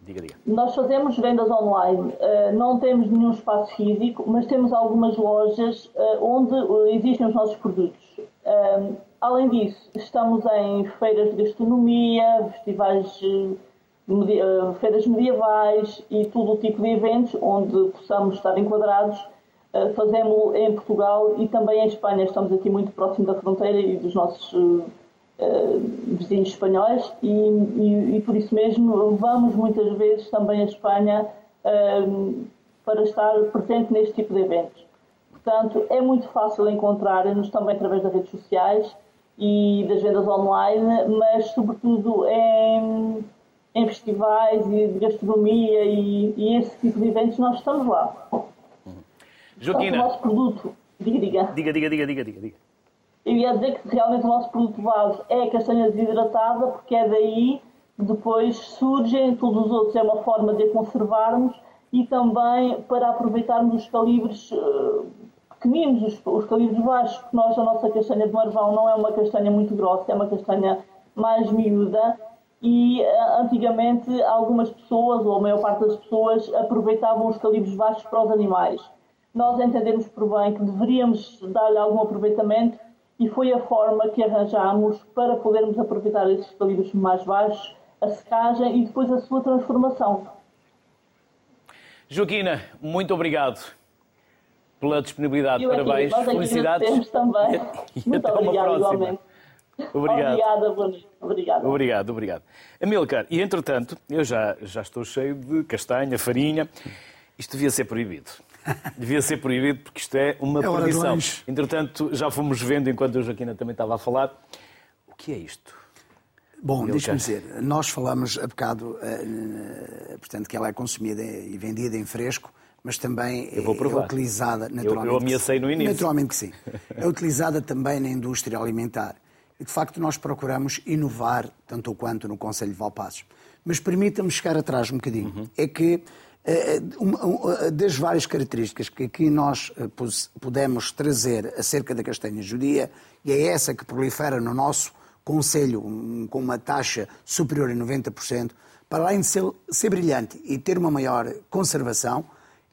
Diga, diga. Nós fazemos vendas online, eh, não temos nenhum espaço físico, mas temos algumas lojas eh, onde eh, existem os nossos produtos. Além disso, estamos em feiras de gastronomia, festivais, eh, eh, feiras medievais e todo o tipo de eventos onde possamos estar enquadrados. Eh, Fazemos em Portugal e também em Espanha. Estamos aqui muito próximo da fronteira e dos nossos vizinhos espanhóis e, e- e por isso mesmo vamos muitas vezes também à Espanha para estar presente neste tipo de eventos. Portanto, é muito fácil encontrar-nos também através das redes sociais e das vendas online, mas sobretudo em, em festivais e de gastronomia e, e esse tipo de eventos nós estamos lá. O Joaquina, nosso produto, diga, diga. diga, diga, diga, diga, diga. diga. Eu ia dizer que realmente o nosso produto base é a castanha desidratada, porque é daí que depois surgem todos os outros. É uma forma de a conservarmos e também para aproveitarmos os calibres pequeninos, os, os calibres baixos, porque nós, a nossa castanha de marvão não é uma castanha muito grossa, é uma castanha mais miúda. E eh, antigamente algumas pessoas, ou a maior parte das pessoas, aproveitavam os calibres baixos para os animais. Nós entendemos por bem que deveríamos dar-lhe algum aproveitamento e foi a forma que arranjámos para podermos aproveitar esses calibres mais baixos, a secagem e depois a sua transformação. Joaquina, muito obrigado pela disponibilidade. Eu Parabéns, aqui felicidades. também. *laughs* E Muito até uma obrigada, próxima. igualmente. Obrigado. Obrigada. Obrigada. Obrigado, obrigado. Amilcar, e entretanto, eu já, já estou cheio de castanha, farinha. Isto devia ser proibido. Devia ser proibido porque isto é uma É lanche. Entretanto, já fomos vendo, enquanto a Joaquina também estava a falar, o que é isto? Bom, quer. dizer, nós falamos há bocado, eh, eh, portanto, que ela é consumida e vendida em fresco, mas também Eu é utilizada naturalmente. eu ameacei no início. Naturalmente que sim. *laughs* É utilizada também na indústria alimentar. E de facto nós procuramos inovar tanto ou quanto no Conselho de Valpaços. Mas permita-me chegar atrás um bocadinho. Uhum. É que eh, uma- das várias características que aqui nós eh, pudemos trazer acerca da castanha judia, e é essa que prolifera no nosso Conselho com uma taxa superior a 90%, para além de ser, ser brilhante e ter uma maior conservação,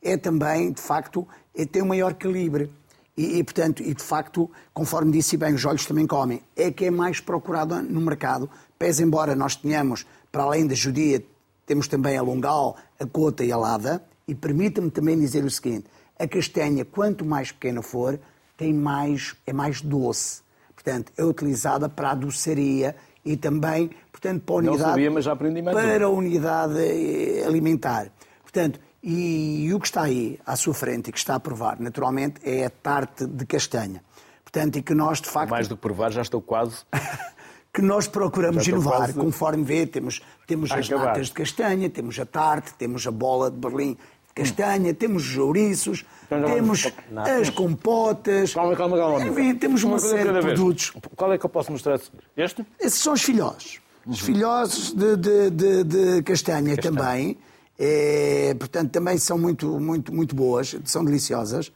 é também, de facto, é ter um maior calibre. E, e, portanto, e de facto, conforme disse bem, os olhos também comem. É que é mais procurado no mercado. Pese embora nós tenhamos, para além da judia, temos também a longal, a cota e a lada. E permita-me também dizer o seguinte: a castanha, quanto mais pequena for, tem mais, é mais doce. Portanto, é utilizada para a doçaria e também, portanto, para a Não unidade, sabia, mas já aprendi mais para a unidade eh, alimentar. Portanto, e, e o que está aí à sua frente e que está a provar, naturalmente, é a tarte de castanha. Portanto, e que nós, de facto, Mais do que provar, já estou quase. *laughs* que nós procuramos inovar, quase conforme vê, temos, temos a as acabar. natas de castanha, temos a tarte, temos a bola de Berlim de castanha, temos os ouriços, Então temos vamos- as compotas, Calma, calma, calma. enfim, temos uma coisa série de vez. produtos. Qual é que eu posso mostrar? Este? Esses são os filhós. Uhum. Os filhós de, de- de- de castanha, também. É, portanto, também são muito, muito, muito boas, são deliciosas.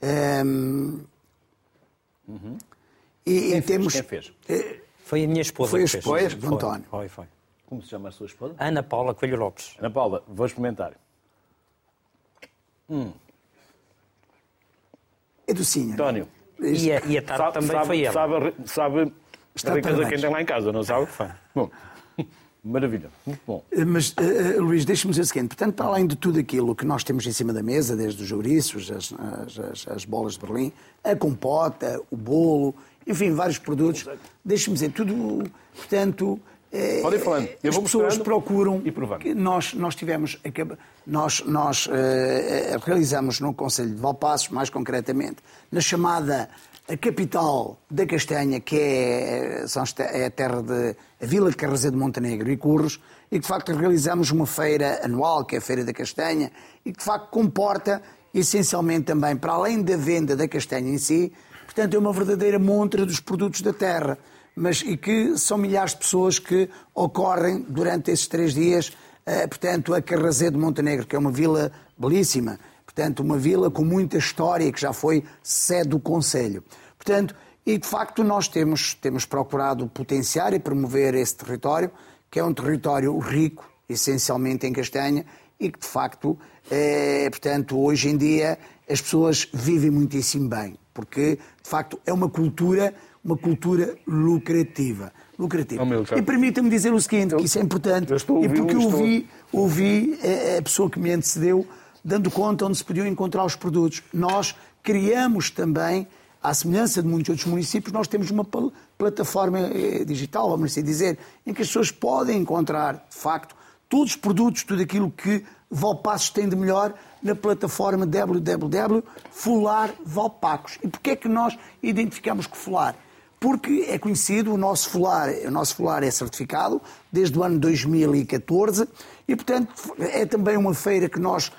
Ehm, E, e Uhum. Quem fez? temos. Quem fez? Foi a minha esposa Foi a que fez. esposa Foi, do António. Foi, foi. Como se chama a sua esposa? Ana Paula Coelho Lopes. Ana Paula, vou experimentar. É docinha. António, E a, e a tarde também foi ela. Sabe, sabe Está a riqueza quem tem lá em casa, não sabe? Bom, maravilha, muito bom. Mas, eh, eh, Luís, deixe-me dizer o seguinte: portanto, para além de tudo aquilo que nós temos em cima da mesa, desde os ouriços, as, as- as- as bolas de Berlim, a compota, o bolo, enfim, vários produtos, deixe-me dizer, tudo, portanto, Podem falando. Eu As pessoas procuram. E provando. Nós, nós tivemos. Nós, nós uh, realizamos no Conselho de Valpassos, mais concretamente, na chamada a capital da castanha, que é, é a terra de a Vila de Carrazé de Montenegro e Curros, e que de facto realizamos uma feira anual, que é a Feira da Castanha, e que de facto comporta essencialmente também, para além da venda da castanha em si, portanto é uma verdadeira montra dos produtos da terra mas e que são milhares de pessoas que ocorrem durante esses três dias, eh, portanto, a Carrazé de Montenegro, que é uma vila belíssima, portanto, uma vila com muita história, que já foi sede do Conselho. Portanto, e de facto nós temos, temos procurado potenciar e promover esse território, que é um território rico, essencialmente em castanha, e que de facto, é, portanto, hoje em dia as pessoas vivem muitíssimo bem, porque de facto é uma cultura uma cultura lucrativa. lucrativa. Oh, e permita-me dizer o seguinte, que isso é importante, e porque eu ouvi, ouvi a, a pessoa que me antecedeu dando conta onde se podiam encontrar os produtos. Nós criamos também, à semelhança de muitos outros municípios, nós temos uma plataforma eh, digital, vamos assim dizer, em que as pessoas podem encontrar, de facto, todos os produtos, tudo aquilo que Valpassos tem de melhor na plataforma www.fular Valpacos. E porquê é que nós identificamos que Fular? porque é conhecido, o nosso folar, o nosso folar é certificado desde o ano 2014 e, portanto, é também uma feira que nós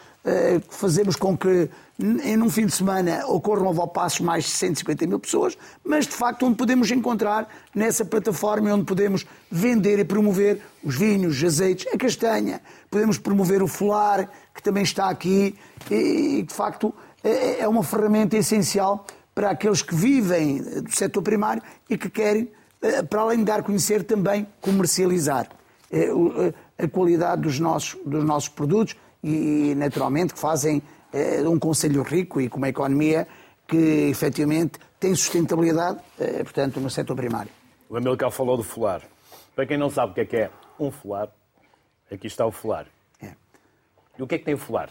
fazemos com que em um fim de semana ocorram ao Valpassos mais de 150 mil pessoas, mas de facto onde podemos encontrar nessa plataforma onde podemos vender e promover os vinhos, os azeites, a castanha, podemos promover o folar, que também está aqui, e de facto é, é uma ferramenta essencial para aqueles que vivem do setor primário e que querem, eh, para além de dar a conhecer, também comercializar eh, eh, a qualidade dos nossos, dos nossos produtos e, naturalmente, que fazem um conselho rico e com uma economia que, efetivamente, tem sustentabilidade, portanto, no setor primário. O Amilcar falou do folar. Para quem não sabe o que é que é um folar, aqui está o folar. É. E o que é que tem o folar?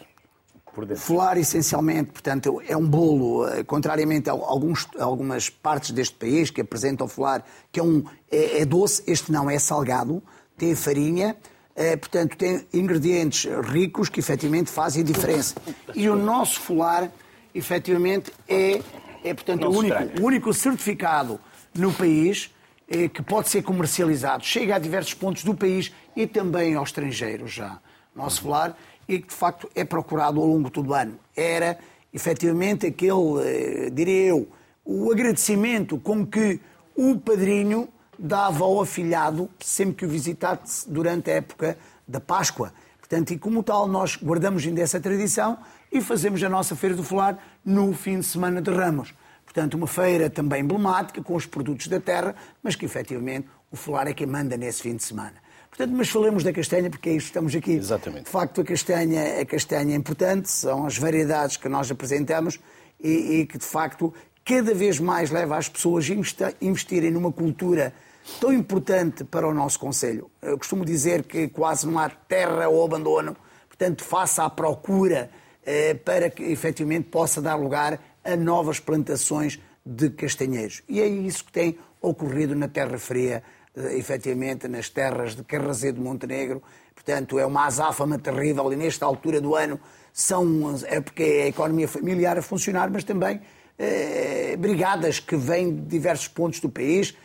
Folar, essencialmente, portanto, é um bolo, eh, contrariamente a, alguns, a algumas partes deste país que apresentam folar, que é, um, é, é doce, este não, é salgado, tem farinha, é, portanto, tem ingredientes ricos que efetivamente fazem diferença. E o nosso folar, efetivamente, é, é portanto, o único, o único certificado no país é, que pode ser comercializado. Chega a diversos pontos do país e também ao estrangeiro já. Nosso folar e que de facto é procurado ao longo de todo o ano. Era efetivamente aquele, eh, diria eu, o agradecimento com que o padrinho dava ao afilhado sempre que o visitasse durante a época da Páscoa. Portanto, e como tal, nós guardamos ainda essa tradição e fazemos a nossa Feira do Folar no fim de semana de Ramos. Portanto, uma feira também emblemática, com os produtos da terra, mas que efetivamente o Folar é quem manda nesse fim de semana. Portanto, mas falemos da castanha, porque é isso que estamos aqui. Exatamente. De facto, a castanha, a castanha é importante, são as variedades que nós apresentamos e, e que, de facto, cada vez mais leva as pessoas a investirem numa cultura tão importante para o nosso Conselho. Eu costumo dizer que quase não há terra ou abandono, portanto, faça a procura eh, para que efetivamente possa dar lugar a novas plantações de castanheiros. E é isso que tem ocorrido na Terra Fria eh, efetivamente nas terras de Carrazê de Montenegro. Portanto, é uma azáfama terrível e nesta altura do ano são, é porque é a economia familiar a funcionar, mas também eh, brigadas que vêm de diversos pontos do país,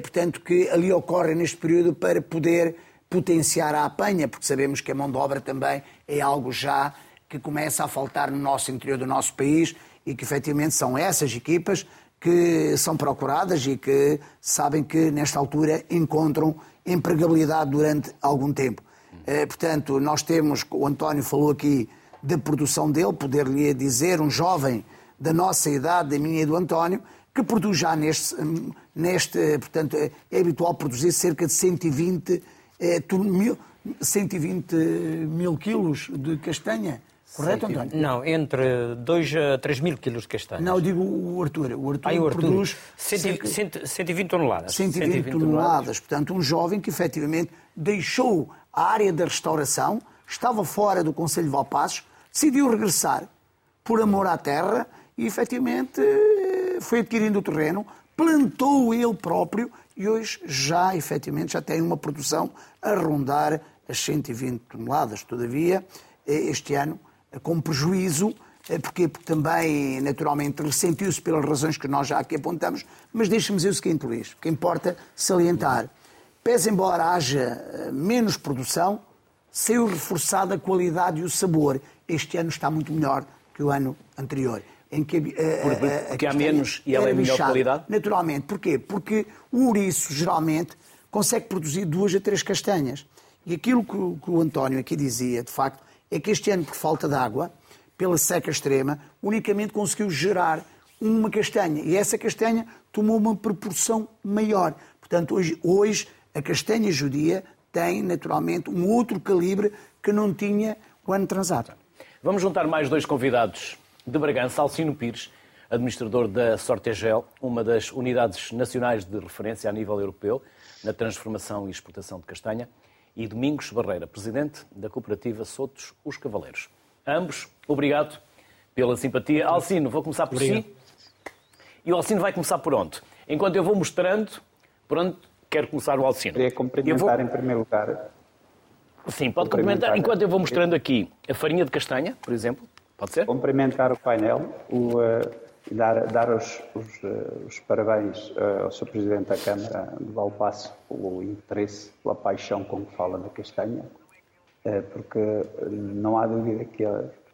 portanto, que ali ocorrem neste período para poder potenciar a apanha, porque sabemos que a mão de obra também é algo já que começa a faltar no nosso interior do nosso país e que efetivamente são essas equipas que são procuradas e que sabem que, nesta altura, encontram empregabilidade durante algum tempo. Eh, portanto, nós temos, o António falou aqui da produção dele, poder-lhe dizer, um jovem da nossa idade, da minha e do António, que produz já neste, neste portanto, é habitual produzir cerca de 120 é, mil, 120 mil quilos de castanha Correto, António? Não, entre 2 a 3 mil quilos de castanhas. Não, digo o Arthur. O Arthur, ah, o Arthur. produz... 120, 120 toneladas. 120, 120 toneladas. toneladas. Portanto, um jovem que efetivamente deixou a área da restauração, estava fora do Conselho de Valpassos, decidiu regressar por amor à terra e efetivamente foi adquirindo o terreno, plantou ele próprio e hoje já, efetivamente, já tem uma produção a rondar as 120 toneladas. Todavia, este ano, com prejuízo? Porque também, naturalmente, ressentiu-se pelas razões que nós já aqui apontamos, mas deixe-me dizer o seguinte, Luís, que importa salientar. Pese embora haja menos produção, saiu reforçada a qualidade e o sabor. Este ano está muito melhor que o ano anterior. Em que, porque, a, porque há menos e ela é melhor qualidade? Naturalmente. Porquê? Porque o ouriço, geralmente, consegue produzir duas a três castanhas. E aquilo que o, que o António aqui dizia, de facto, é que este ano, por falta de água, pela seca extrema, unicamente conseguiu gerar uma castanha. E essa castanha tomou uma proporção maior. Portanto, hoje, hoje a castanha judia tem, naturalmente, um outro calibre que não tinha o ano transado. Vamos juntar mais dois convidados de Bragança, Alcino Pires, administrador da Sortegel, uma das unidades nacionais de referência a nível europeu na transformação e exportação de castanha, e Domingos Barreira, presidente da cooperativa Sotos Os Cavaleiros. Ambos, obrigado pela simpatia. Alcino, vou começar por obrigado. si. E o Alcino vai começar por onde? Enquanto eu vou mostrando por onde quer começar o Alcino. Queria cumprimentar vou... em primeiro lugar. Sim, pode cumprimentar. Enquanto eu vou mostrando aqui a farinha de castanha, por exemplo, pode ser? Cumprimentar o painel, o, uh, dar, dar os, os, uh, os parabéns uh, ao Sr. Presidente da Câmara de Valpasso pelo interesse, pela paixão com que fala da castanha, porque não há dúvida que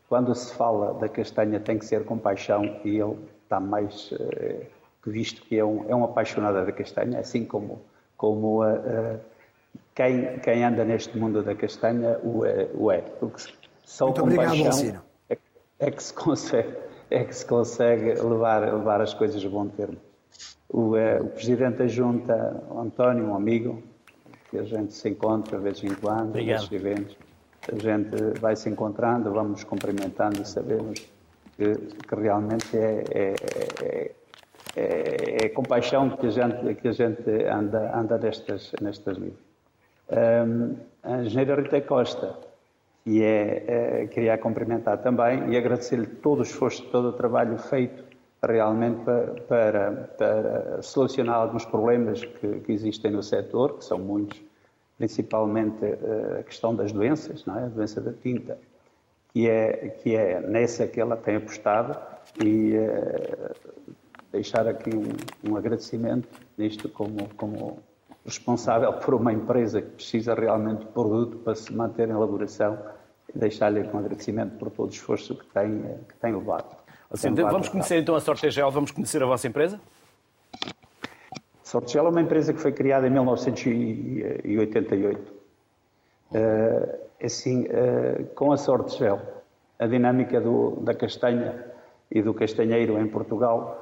quando se fala da castanha tem que ser com paixão e ele está mais que visto que é um, é um apaixonado da castanha, assim como como quem, quem anda neste mundo da castanha o é. O é porque só Muito com obrigado, paixão é, é, que se consegue, é que se consegue levar, levar as coisas a bom termo. O, é, o Presidente da Junta, o António, um amigo, que a gente se encontra de vez em quando, nestes eventos, a gente vai se encontrando, vamos cumprimentando e sabemos que, que realmente é, é, é é, é compaixão que a gente, que a gente anda, anda nestas, nestas vidas. Um, a engenheira Rita Costa, e é, é, queria cumprimentar também e agradecer-lhe todo o esforço, todo o trabalho feito realmente para, para, para solucionar alguns problemas que, que, existem no setor, que são muitos, principalmente eh, a questão das doenças, não é? a doença da tinta, que é, que é nessa que ela tem apostado e eh, deixar aqui um, um agradecimento nisto como, como responsável por uma empresa que precisa realmente de produto para se manter em elaboração deixar-lhe um agradecimento por todo o esforço que tem, que tem levado. Assim, tem levado vamos conhecer então a Sortegel, vamos conhecer a vossa empresa? Sortegel é uma empresa que foi criada em 1988. Uh, assim, uh, com a Sortegel, a dinâmica do, da castanha e do castanheiro em Portugal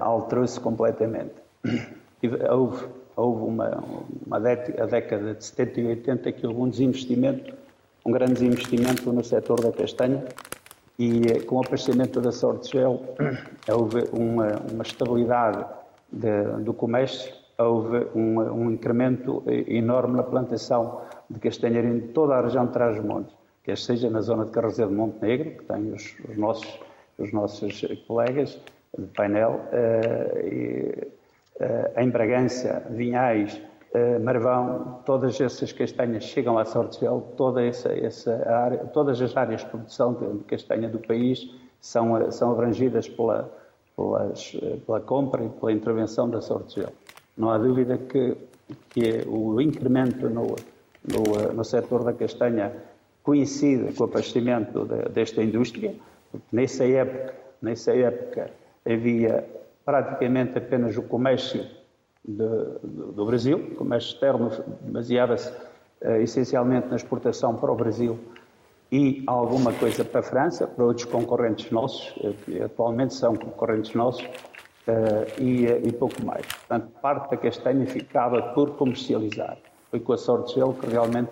alterou-se completamente. houve, houve uma, uma década, de 70 e 80 que houve um desinvestimento, um grande desinvestimento no setor da castanha e eh, com o aparecimento da sorte gel *coughs* houve uma, uma estabilidade de, do comércio, houve um, um, incremento enorme na plantação de castanheiro em toda a região de Trás-os-Montes, quer seja na zona de Carrezeiro de Montenegro, que tem os, os, nossos, os nossos colegas, de painel, eh, eh, em Bragança, Vinhais, eh, Marvão, todas essas castanhas chegam à Sortegel, toda essa, essa área, todas as áreas de produção de castanha do país são, são abrangidas pela, pelas, pela compra e pela intervenção da Sortegel. Não há dúvida que, que o incremento no, no, no setor da castanha coincide com o aparecimento de, desta indústria, porque nessa época, nessa época havia praticamente apenas o comércio de, de, do Brasil, o comércio externo baseava-se uh, essencialmente na exportação para o Brasil e alguma coisa para a França, para outros concorrentes nossos, uh, que atualmente são concorrentes nossos, uh, e, e, pouco mais. Portanto, parte da castanha ficava por comercializar. Foi com a sorte dele que realmente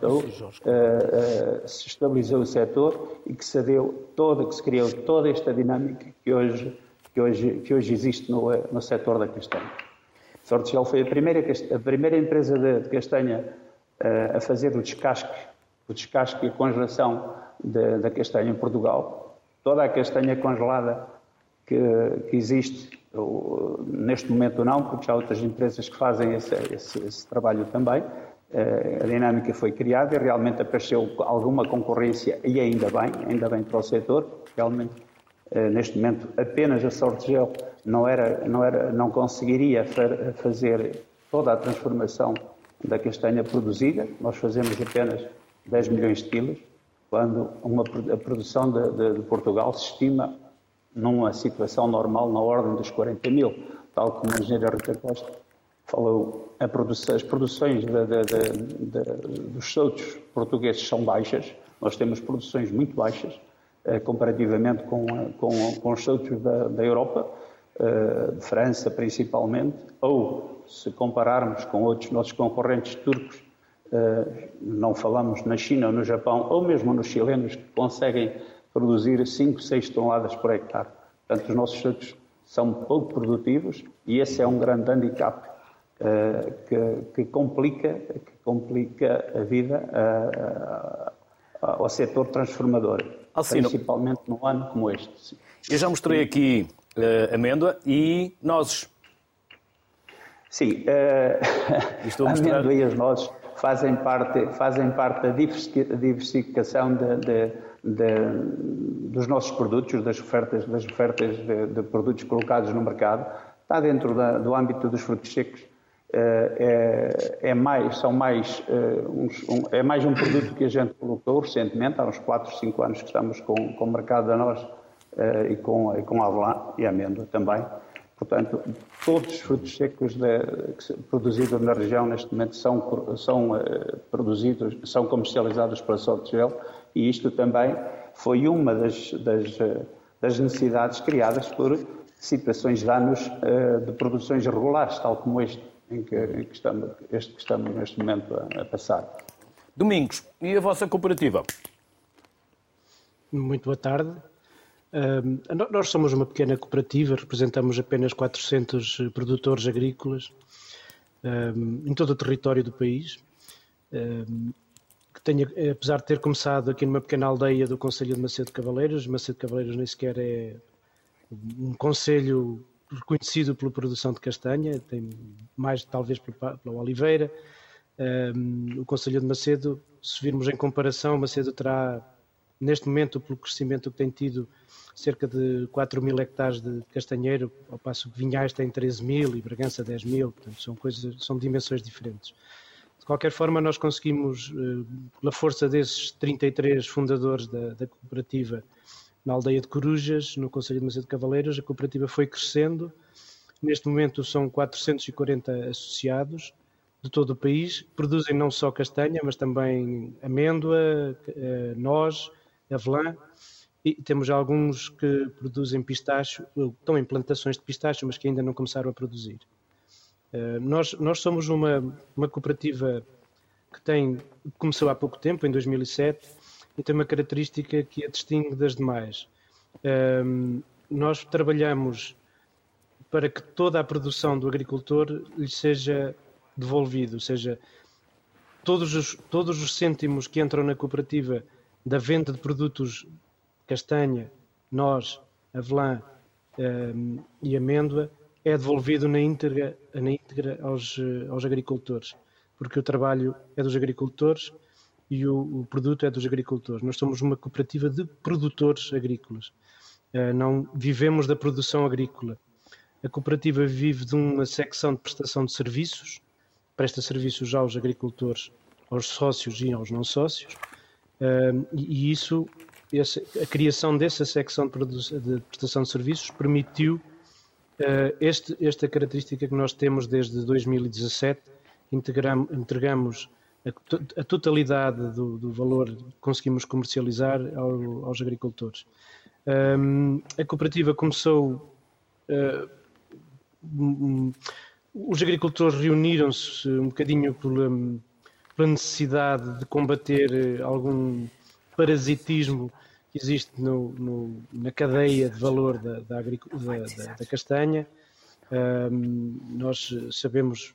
se estabilizou o setor e que se deu toda, que se criou toda esta dinâmica que hoje que hoje, que hoje existe no, no setor da castanha. Sortesel foi a primeira, a primeira empresa de, de castanha uh, a fazer o descasque, o descasque e a congelação da castanha em Portugal. Toda a castanha congelada que, que existe Eu, neste momento não, porque já há outras empresas que fazem esse, esse, esse trabalho também. Eh, a dinâmica foi criada e realmente apareceu alguma concorrência, e ainda bem, ainda bem para o setor, realmente neste momento apenas a Sortegel não, era, não, era, não conseguiria fazer toda a transformação da castanha produzida, nós fazemos apenas 10 milhões de quilos, quando uma, a produção de, de, de Portugal se estima numa situação normal na ordem dos 40 mil, tal como a engenheira Rita Costa falou, produção, as produções de, dos soltos portugueses são baixas, nós temos produções muito baixas, eh, comparativamente com, com, com os soltos da, da Europa, eh, de França principalmente, ou se compararmos com outros nossos concorrentes turcos, eh, não falamos na China ou no Japão, ou mesmo nos chilenos, que conseguem produzir 5, 6 toneladas por hectare. Portanto, os nossos soltos são pouco produtivos e esse é um grande handicap que, que, complica, que complica a vida ao setor transformador, Alcino, principalmente num ano como este. Eu já mostrei aqui amêndoa e nozes. Sim, *laughs* uh, a amêndoa e as nozes fazem parte, fazem parte da diversificação de, de, de, dos nossos produtos, das ofertas, das ofertas de, produtos colocados no mercado. Está dentro da, do âmbito dos frutos secos é, é mais, são mais, eh, uns, um, é mais um produto que a gente colocou recentemente, há uns 4, 5 anos que estamos com, com o mercado a nós eh, e com, e com a avelã e a amêndoa também. Portanto, todos os frutos secos de, produzidos na região neste momento são, são produzidos, são comercializados pela Sortegel e isto também foi uma das, das, das necessidades criadas por situações de danos uh, de produções regulares, tal como este em que, em que estamos, este que estamos neste momento a, a passar. Domingos, e a vossa cooperativa? Muito boa tarde. Uh, nós somos uma pequena cooperativa, representamos apenas 400 produtores agrícolas uh, em todo o território do país. Uh, que tenho, apesar de ter começado aqui numa pequena aldeia do Conselho de Macedo de Cavaleiros, Macedo de Cavaleiros nem sequer é um conselho reconhecido pela produção de castanha, tem mais talvez pela, pela oliveira. Um, o Conselho de Macedo, se virmos em comparação, Macedo terá, neste momento, pelo crescimento que tem tido, cerca de 4 mil hectares de castanheiro, ao passo que Vinhais tem 13 mil e Bragança 10 mil, portanto são, coisas, são dimensões diferentes. De qualquer forma, nós conseguimos, eh, pela força desses 33 fundadores da, da cooperativa, na aldeia de Corujas, no Conselho de Macedo de Cavaleiros. A cooperativa foi crescendo. Neste momento são 440 associados de todo o país. Produzem não só castanha, mas também amêndoa, eh, noz, avelã. E temos alguns que produzem pistacho, estão em plantações de pistacho, mas que ainda não começaram a produzir. Eh, nós, nós somos uma, uma cooperativa que tem, começou há pouco tempo, em 2007, e tem uma característica que a distingue das demais. Um, nós trabalhamos para que toda a produção do agricultor lhe seja devolvido, ou seja, todos os, todos os cêntimos que entram na cooperativa da venda de produtos castanha, noz, avelã um, e amêndoa é devolvido na íntegra, na íntegra aos, aos agricultores, porque o trabalho é dos agricultores e o, o, produto é dos agricultores. Nós somos uma cooperativa de produtores agrícolas. Uh, não vivemos da produção agrícola. A cooperativa vive de uma secção de prestação de serviços, presta serviços aos agricultores, aos sócios e aos não sócios, uh, e, isso, a criação dessa secção de, de, prestação de serviços permitiu uh, este, esta característica que nós temos desde 2017, integramos, entregamos a, totalidade do, do, valor conseguimos comercializar ao, aos agricultores. Um, a cooperativa começou. Uh, um, os agricultores reuniram-se um bocadinho pela, pela, necessidade de combater algum parasitismo que existe no, no, na cadeia de valor da, da, da, da castanha. Um, nós sabemos,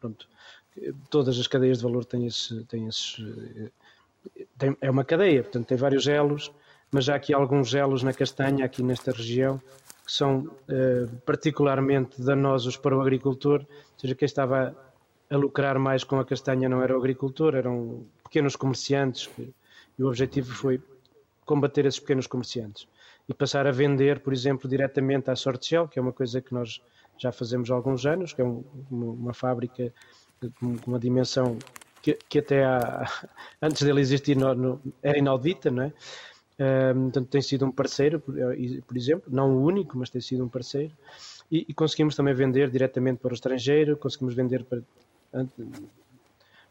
pronto, todas as cadeias de valor têm, esse, têm esses. Tem, é uma cadeia, portanto tem vários elos, mas já aqui alguns elos na castanha, aqui nesta região, que são eh, particularmente danosos para o agricultor, ou seja, quem estava a lucrar mais com a castanha não era o agricultor, eram pequenos comerciantes, que, e o objetivo foi combater esses pequenos comerciantes e passar a vender, por exemplo, diretamente à Sortgel, que é uma coisa que nós já fazemos há alguns anos, que é um, uma fábrica com uma dimensão que, que até há, *laughs* antes dele existir no, no, era inaudita, não é? Um, portanto, tem sido um parceiro, por, eh, por, exemplo, não o único, mas tem sido um parceiro. E, e, conseguimos também vender diretamente para o estrangeiro, conseguimos vender para,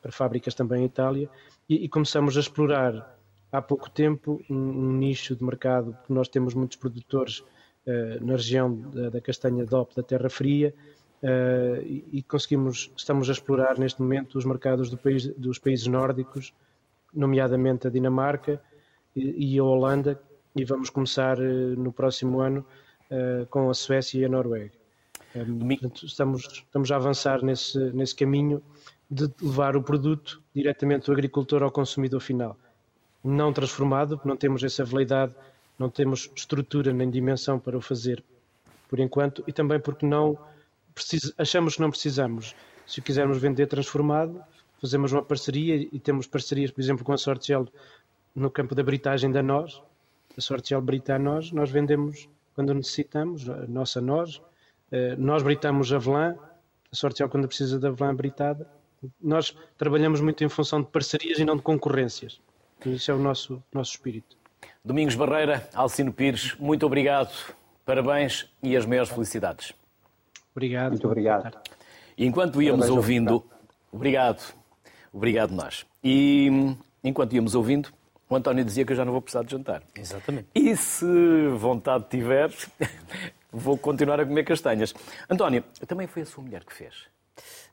para fábricas também em Itália e, e começamos a explorar há pouco tempo um, um, nicho de mercado, porque nós temos muitos produtores uh, na região da, da castanha DOP da Terra Fria uh, e, conseguimos, estamos a explorar neste momento os mercados do país, dos países nórdicos, nomeadamente a Dinamarca e, e a Holanda, e vamos começar uh, no próximo ano com a Suécia e a Noruega. Um, portanto, estamos, estamos a avançar nesse, nesse caminho de levar o produto diretamente do agricultor ao consumidor final não transformado, não temos essa veleidade, não temos estrutura nem dimensão para o fazer por enquanto, e também porque não precis... achamos que não precisamos. Se quisermos vender transformado, fazemos uma parceria e temos parcerias, por exemplo, com a Sortgel no campo da britagem da nós. A Sortgel brita a nós, nós vendemos quando necessitamos, a nossa nós. Eh, nós britamos avelã, a Sortgel quando precisa da avelã britada. Nós trabalhamos muito em função de parcerias e não de concorrências. Isso é o nosso, nosso espírito. Domingos Barreira, Alcino Pires, muito obrigado, parabéns e as maiores felicidades. Obrigado. Muito obrigado. E enquanto íamos ouvindo, obrigado, obrigado nós. E enquanto íamos ouvindo, o António dizia que eu já não vou precisar de jantar. Exatamente. E se vontade tiver, *laughs* vou continuar a comer castanhas. António, também foi a sua mulher que fez?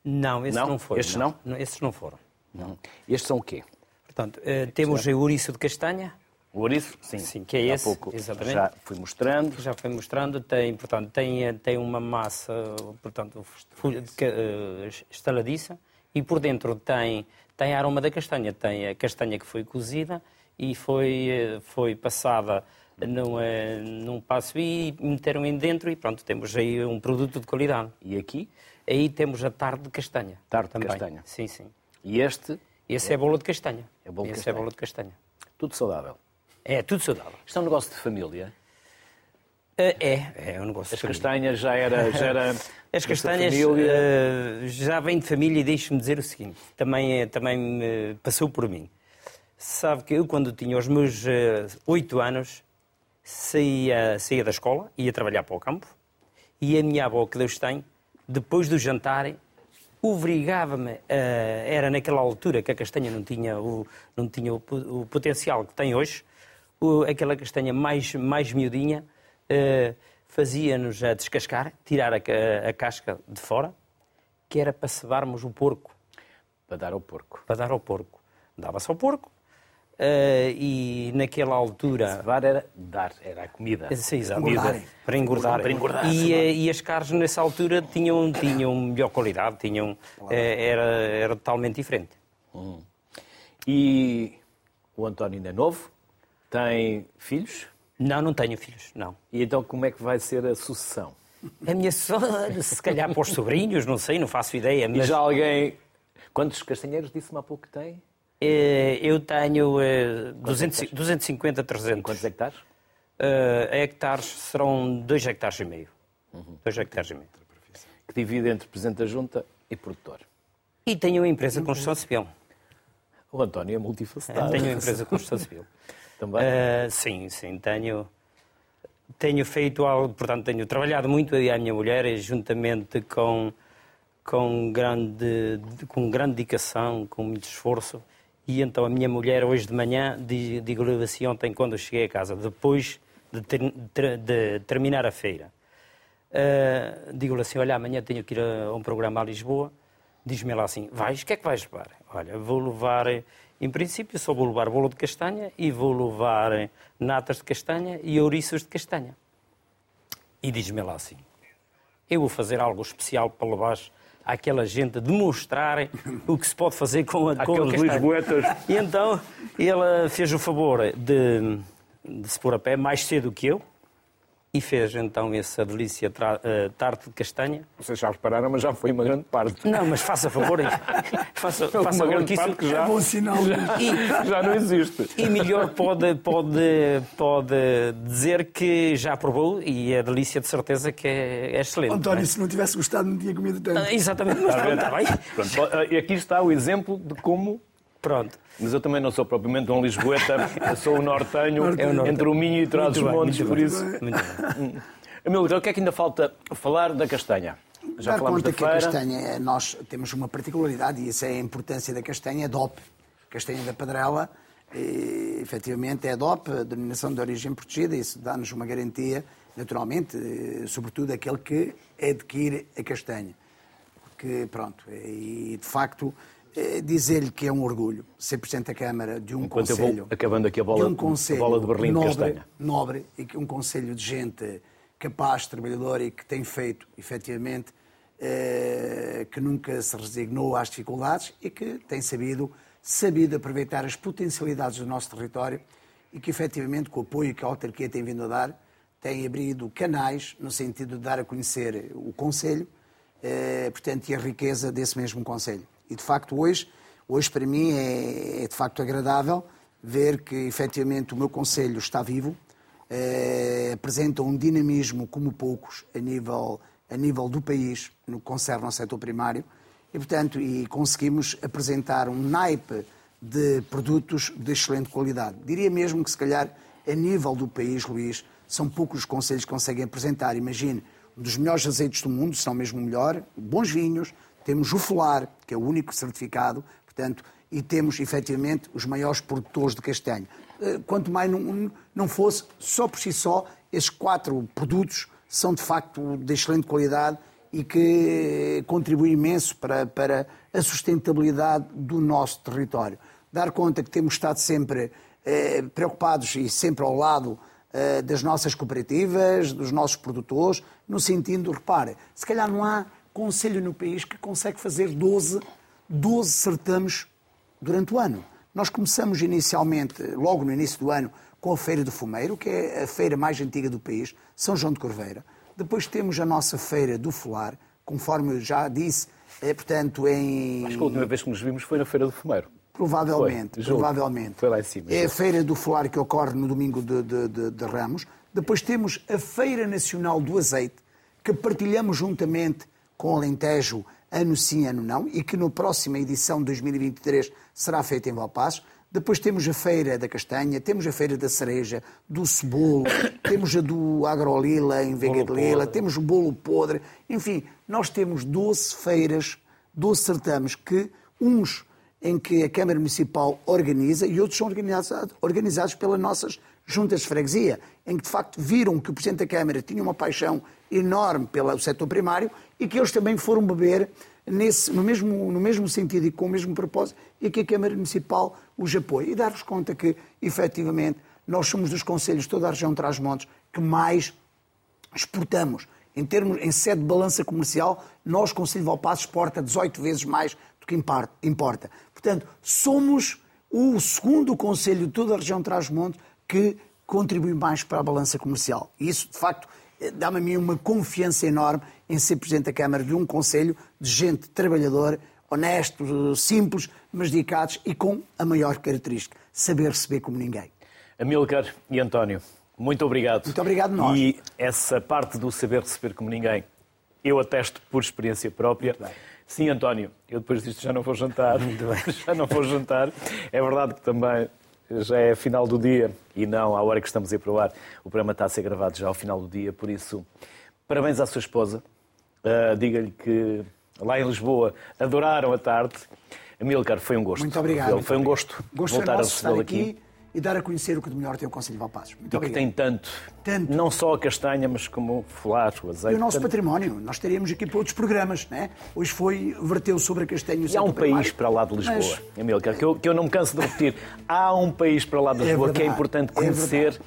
Não, esses não, não foram. Estes não? não? Esses não foram. Não. Estes são o quê? Portanto, uh, temos o ouriço de castanha. O ouriço? Sim, Sim que é esse. Pouco exatamente. já fui mostrando. Já foi mostrando. Tem, portanto, tem, eh, tem uma massa portanto, eh, estaladiça e por dentro tem, tem aroma da castanha. Tem a castanha que foi cozida e foi, foi passada num, num passo e meteram em dentro e pronto, temos aí um produto de qualidade. E aqui? Aí temos a tarde de castanha. Tarde também. de castanha. Sim, sim. E este? Esse é, é bolo de castanha. É bolo de Esse castanha. é bolo de castanha. Tudo saudável. É, tudo saudável. Isto é um negócio de família? É, é, é um negócio As de castanhas já era. Já era *laughs* As castanhas uh, já vêm de família e deixe-me dizer o seguinte: também, é, também me passou por mim. Sabe que eu, quando tinha os meus uh, oito anos, saía, saía da escola, ia trabalhar para o campo, e a minha avó, que Deus tem, depois do jantar, obrigava-me, era naquela altura que a castanha não tinha o, não tinha o, o potencial que tem hoje, aquela castanha mais, mais miudinha, uh, fazia-nos a descascar, tirar a, a, a, casca de fora, que era para cebarmos o porco. Para dar ao porco. Para dar ao porco. Dava-se ao porco, Uh, e naquela altura. Cebar era dar, era a comida. Sim, exato. Comida. Para engordar. Para engordar. E, e, as carnes nessa altura tinham, tinham melhor qualidade, tinham, uh, era, era totalmente diferente. Hum. E o António ainda é novo? Tem filhos? Não, não tenho filhos, não. E então como é que vai ser a sucessão? A minha sucessão, se calhar para os sobrinhos, não sei, não faço ideia. Mas... E já alguém. Quantos castanheiros disse-me há pouco que tem? Eh, eu tenho 200, 250, 300. Quantos hectares? Uh, hectares serão 2 hectares e meio. 2 uhum. hectares e meio. Que divide entre Presidente da Junta e produtor. E tenho uma empresa de construção civil. O António é multifacetado. tenho uma empresa de construção civil. *laughs* Também? Uh, sim, sim. Tenho, tenho feito algo, portanto, tenho trabalhado muito aí a minha mulher, juntamente com, com, grande, com grande dedicação, com muito esforço. E então a minha mulher, hoje de manhã, digo-lhe assim ontem, quando cheguei a casa, depois de, ter, de terminar a feira, uh, digo-lhe assim: Olha, amanhã tenho que ir a um programa a Lisboa. Diz-me lá assim: Vais, o que é que vais levar? Olha, vou levar, em princípio, só vou levar bolo de castanha e vou levar natas de castanha e ouriços de castanha. E diz-me lá assim: Eu vou fazer algo especial para levar àquela gente demonstrar *laughs* o que se pode fazer com a, com a castanha. E então ele fez o favor de, de se pôr a pé mais cedo que eu, e fez então essa delícia uh, tarte de castanha. Vocês já repararam, mas já foi uma grande parte. Não, mas faça favor, *laughs* faça, faça uma favor grande que isso parte que já, é bom sinal. *laughs* E, já não existe. E melhor pode, pode, pode dizer que já provou e a delícia de certeza que é, é excelente. António, é? se não tivesse gostado, não tinha comido tanto. Ah, exatamente, mas pronto, está bem. Pronto, e aqui está o exemplo de como Pronto. Mas eu também não sou propriamente um Lisboeta, *laughs* eu sou um nortenho, é o entre o Minho e Trás-os-Montes, por bem, isso. Amílcar, *laughs* o que é que ainda falta falar da castanha? Já Dar conta que feira. a castanha, nós temos uma particularidade, e essa é a importância da castanha, é DOP. Castanha da Padrela, e, efetivamente, é DOP, a denominação de origem protegida, isso dá-nos uma garantia, naturalmente, sobretudo aquele que adquire a castanha. Porque, pronto, e de facto dizer-lhe que é um orgulho ser Presidente da Câmara de um Enquanto Conselho... Eu vou acabando aqui a bola, de, um conselho bola de Berlim nobre, de Castanha. Nobre, e que um Conselho de gente capaz, trabalhadora e que tem feito, efetivamente, eh, que nunca se resignou às dificuldades e que tem sabido, sabido aproveitar as potencialidades do nosso território e que, efetivamente, com o apoio que a autarquia tem vindo a dar, tem abrido canais no sentido de dar a conhecer o Conselho, eh, portanto, e a riqueza desse mesmo Conselho. E de facto hoje, hoje para mim é, é de facto agradável ver que efetivamente o meu Conselho está vivo, eh, apresenta um dinamismo como poucos a nível, a nível do país, no que concerne ao setor primário, e portanto e conseguimos apresentar um naipe de produtos de excelente qualidade. Diria mesmo que se calhar a nível do país, Luís, são poucos os conselhos que conseguem apresentar. Imagine, um dos melhores azeites do mundo, se não mesmo o melhor, bons vinhos, temos o FOLAR, que é o único certificado, portanto, e temos efetivamente os maiores produtores de castanho. Eh, quanto mais não, não fosse, só por si só, esses quatro produtos são de facto de excelente qualidade e que contribuem imenso para, para a sustentabilidade do nosso território. Dar conta que temos estado sempre eh, preocupados e sempre ao lado eh, das nossas cooperativas, dos nossos produtores, no sentido, repare, se calhar não há conselho no país que consegue fazer 12, 12 certames durante o ano. Nós começamos inicialmente, logo no início do ano, com a Feira do Fumeiro, que é a feira mais antiga do país, São João de Corveira. Depois temos a nossa Feira do Folar, conforme eu já disse, é, portanto, em... Acho que a última vez que nos vimos foi na Feira do Fumeiro. Provavelmente, foi, provavelmente. Foi lá em cima. É a Feira do Folar que ocorre no domingo de, de, de, de Ramos. Depois temos a Feira Nacional do Azeite, que partilhamos juntamente com Alentejo ano sim, ano não, e que na próxima edição de 2023 será feita em Valpaços. Depois temos a Feira da Castanha, temos a Feira da Cereja, do Cebolo, *coughs* temos a do Agrolila em Vega de temos o Bolo Podre. Enfim, nós temos 12 feiras, 12 certames que uns em que a Câmara Municipal organiza e outros são organizados, organizados pelas nossas juntas de freguesia, em que de facto viram que o Presidente da Câmara tinha uma paixão enorme pelo setor primário e que eles também foram beber nesse, no, mesmo, no mesmo sentido e com o mesmo propósito e que a Câmara Municipal os apoia. E dar-vos conta que, efetivamente, nós somos dos conselhos de toda a região de Trás-Montes que mais exportamos. Em, termos, em sede de balança comercial, nós, Conselho de Valpaz, exporta 18 vezes mais do que importa. Portanto, somos o segundo Conselho de toda a região de Trás-Montes que contribui mais para a balança comercial. E isso, de facto, dá-me a mim uma confiança enorme em ser Presidente da Câmara de um Conselho de gente trabalhadora, honesto, simples, mas dedicados e com a maior característica, saber receber como ninguém. Amilcar e António, muito obrigado. Muito obrigado nós. E essa parte do saber receber como ninguém, eu atesto por experiência própria. Sim, António, eu depois disto já não vou jantar. *laughs* já não vou jantar. É verdade que também já é final do dia e não à hora que estamos a ir para o ar. O programa está a ser gravado já ao final do dia, por isso, parabéns à sua esposa. Uh, Diga-lhe que lá em Lisboa adoraram a tarde. Amilcar, foi um gosto. Muito obrigado. Foi um gosto, gosto voltar a recebê-lo aqui. aqui e dar a conhecer o que de melhor tem o Conselho de Valpassos. Muito e obrigado. que tem tanto, tanto, não só a castanha, mas como o folar, o azeite. E o nosso tanto... património. Nós estaríamos aqui para outros programas. Né? Hoje foi, verteu sobre a castanha. E há um país para lá de Lisboa, mas... Amilcar, que eu, que eu não me canso de repetir. há um país para lá de Lisboa é verdade, que é importante conhecer,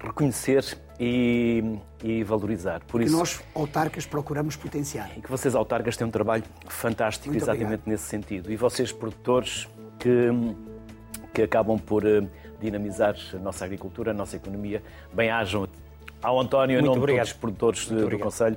é reconhecer e, e, valorizar. Por que isso, nós, autarcas, procuramos potenciar. E que vocês, autarcas, têm um trabalho fantástico Muito exatamente obrigado. nesse sentido. E vocês, produtores, que, que acabam por dinamizar a nossa agricultura, a nossa economia, bem-ajam Ao António, em nome de todos os produtores Muito do obrigado. Conselho,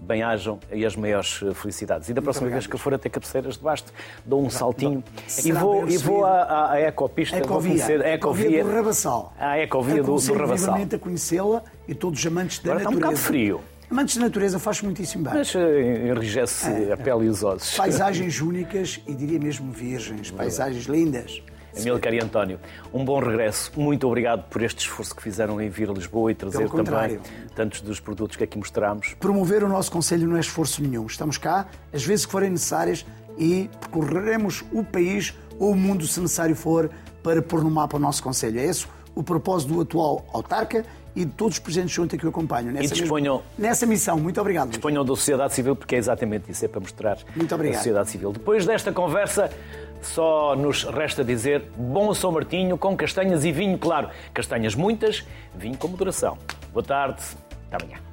bem-ajam e as maiores felicidades. E da próxima vez que eu for a ter cabeceiras de basto, dou um saltinho e vou, e vou à, à ecopista. Ecovia. Vou conhecer a ecovia, do Rabassal. A ecovia do, do Rabassal. a conhecê-la e todos os amantes da Agora natureza. Está um bocado frio. Amantes da natureza faz muitíssimo bem. Mas eh, enrijece é. a pele e os ossos. Paisagens únicas e diria mesmo virgens, paisagens lindas. Amílcar e António, um bom regresso. Muito obrigado por este esforço que fizeram em vir a Lisboa e trazer também tantos dos produtos que aqui mostramos. Promover o nosso Conselho não é esforço nenhum. Estamos cá, às vezes que forem necessárias, e percorreremos o país ou o mundo, se necessário for, para pôr no mapa o nosso Conselho. É esse o propósito do atual autarca e de todos os presentes junta que o acompanham nessa, e disponham, mesmo, nessa missão. Muito obrigado. Disponham da sociedade civil, porque é exatamente isso, é para mostrar Muito obrigado. a sociedade civil. Depois desta conversa, só nos resta dizer bom São Martinho com castanhas e vinho, claro. Castanhas muitas, vinho com moderação. Boa tarde, até amanhã.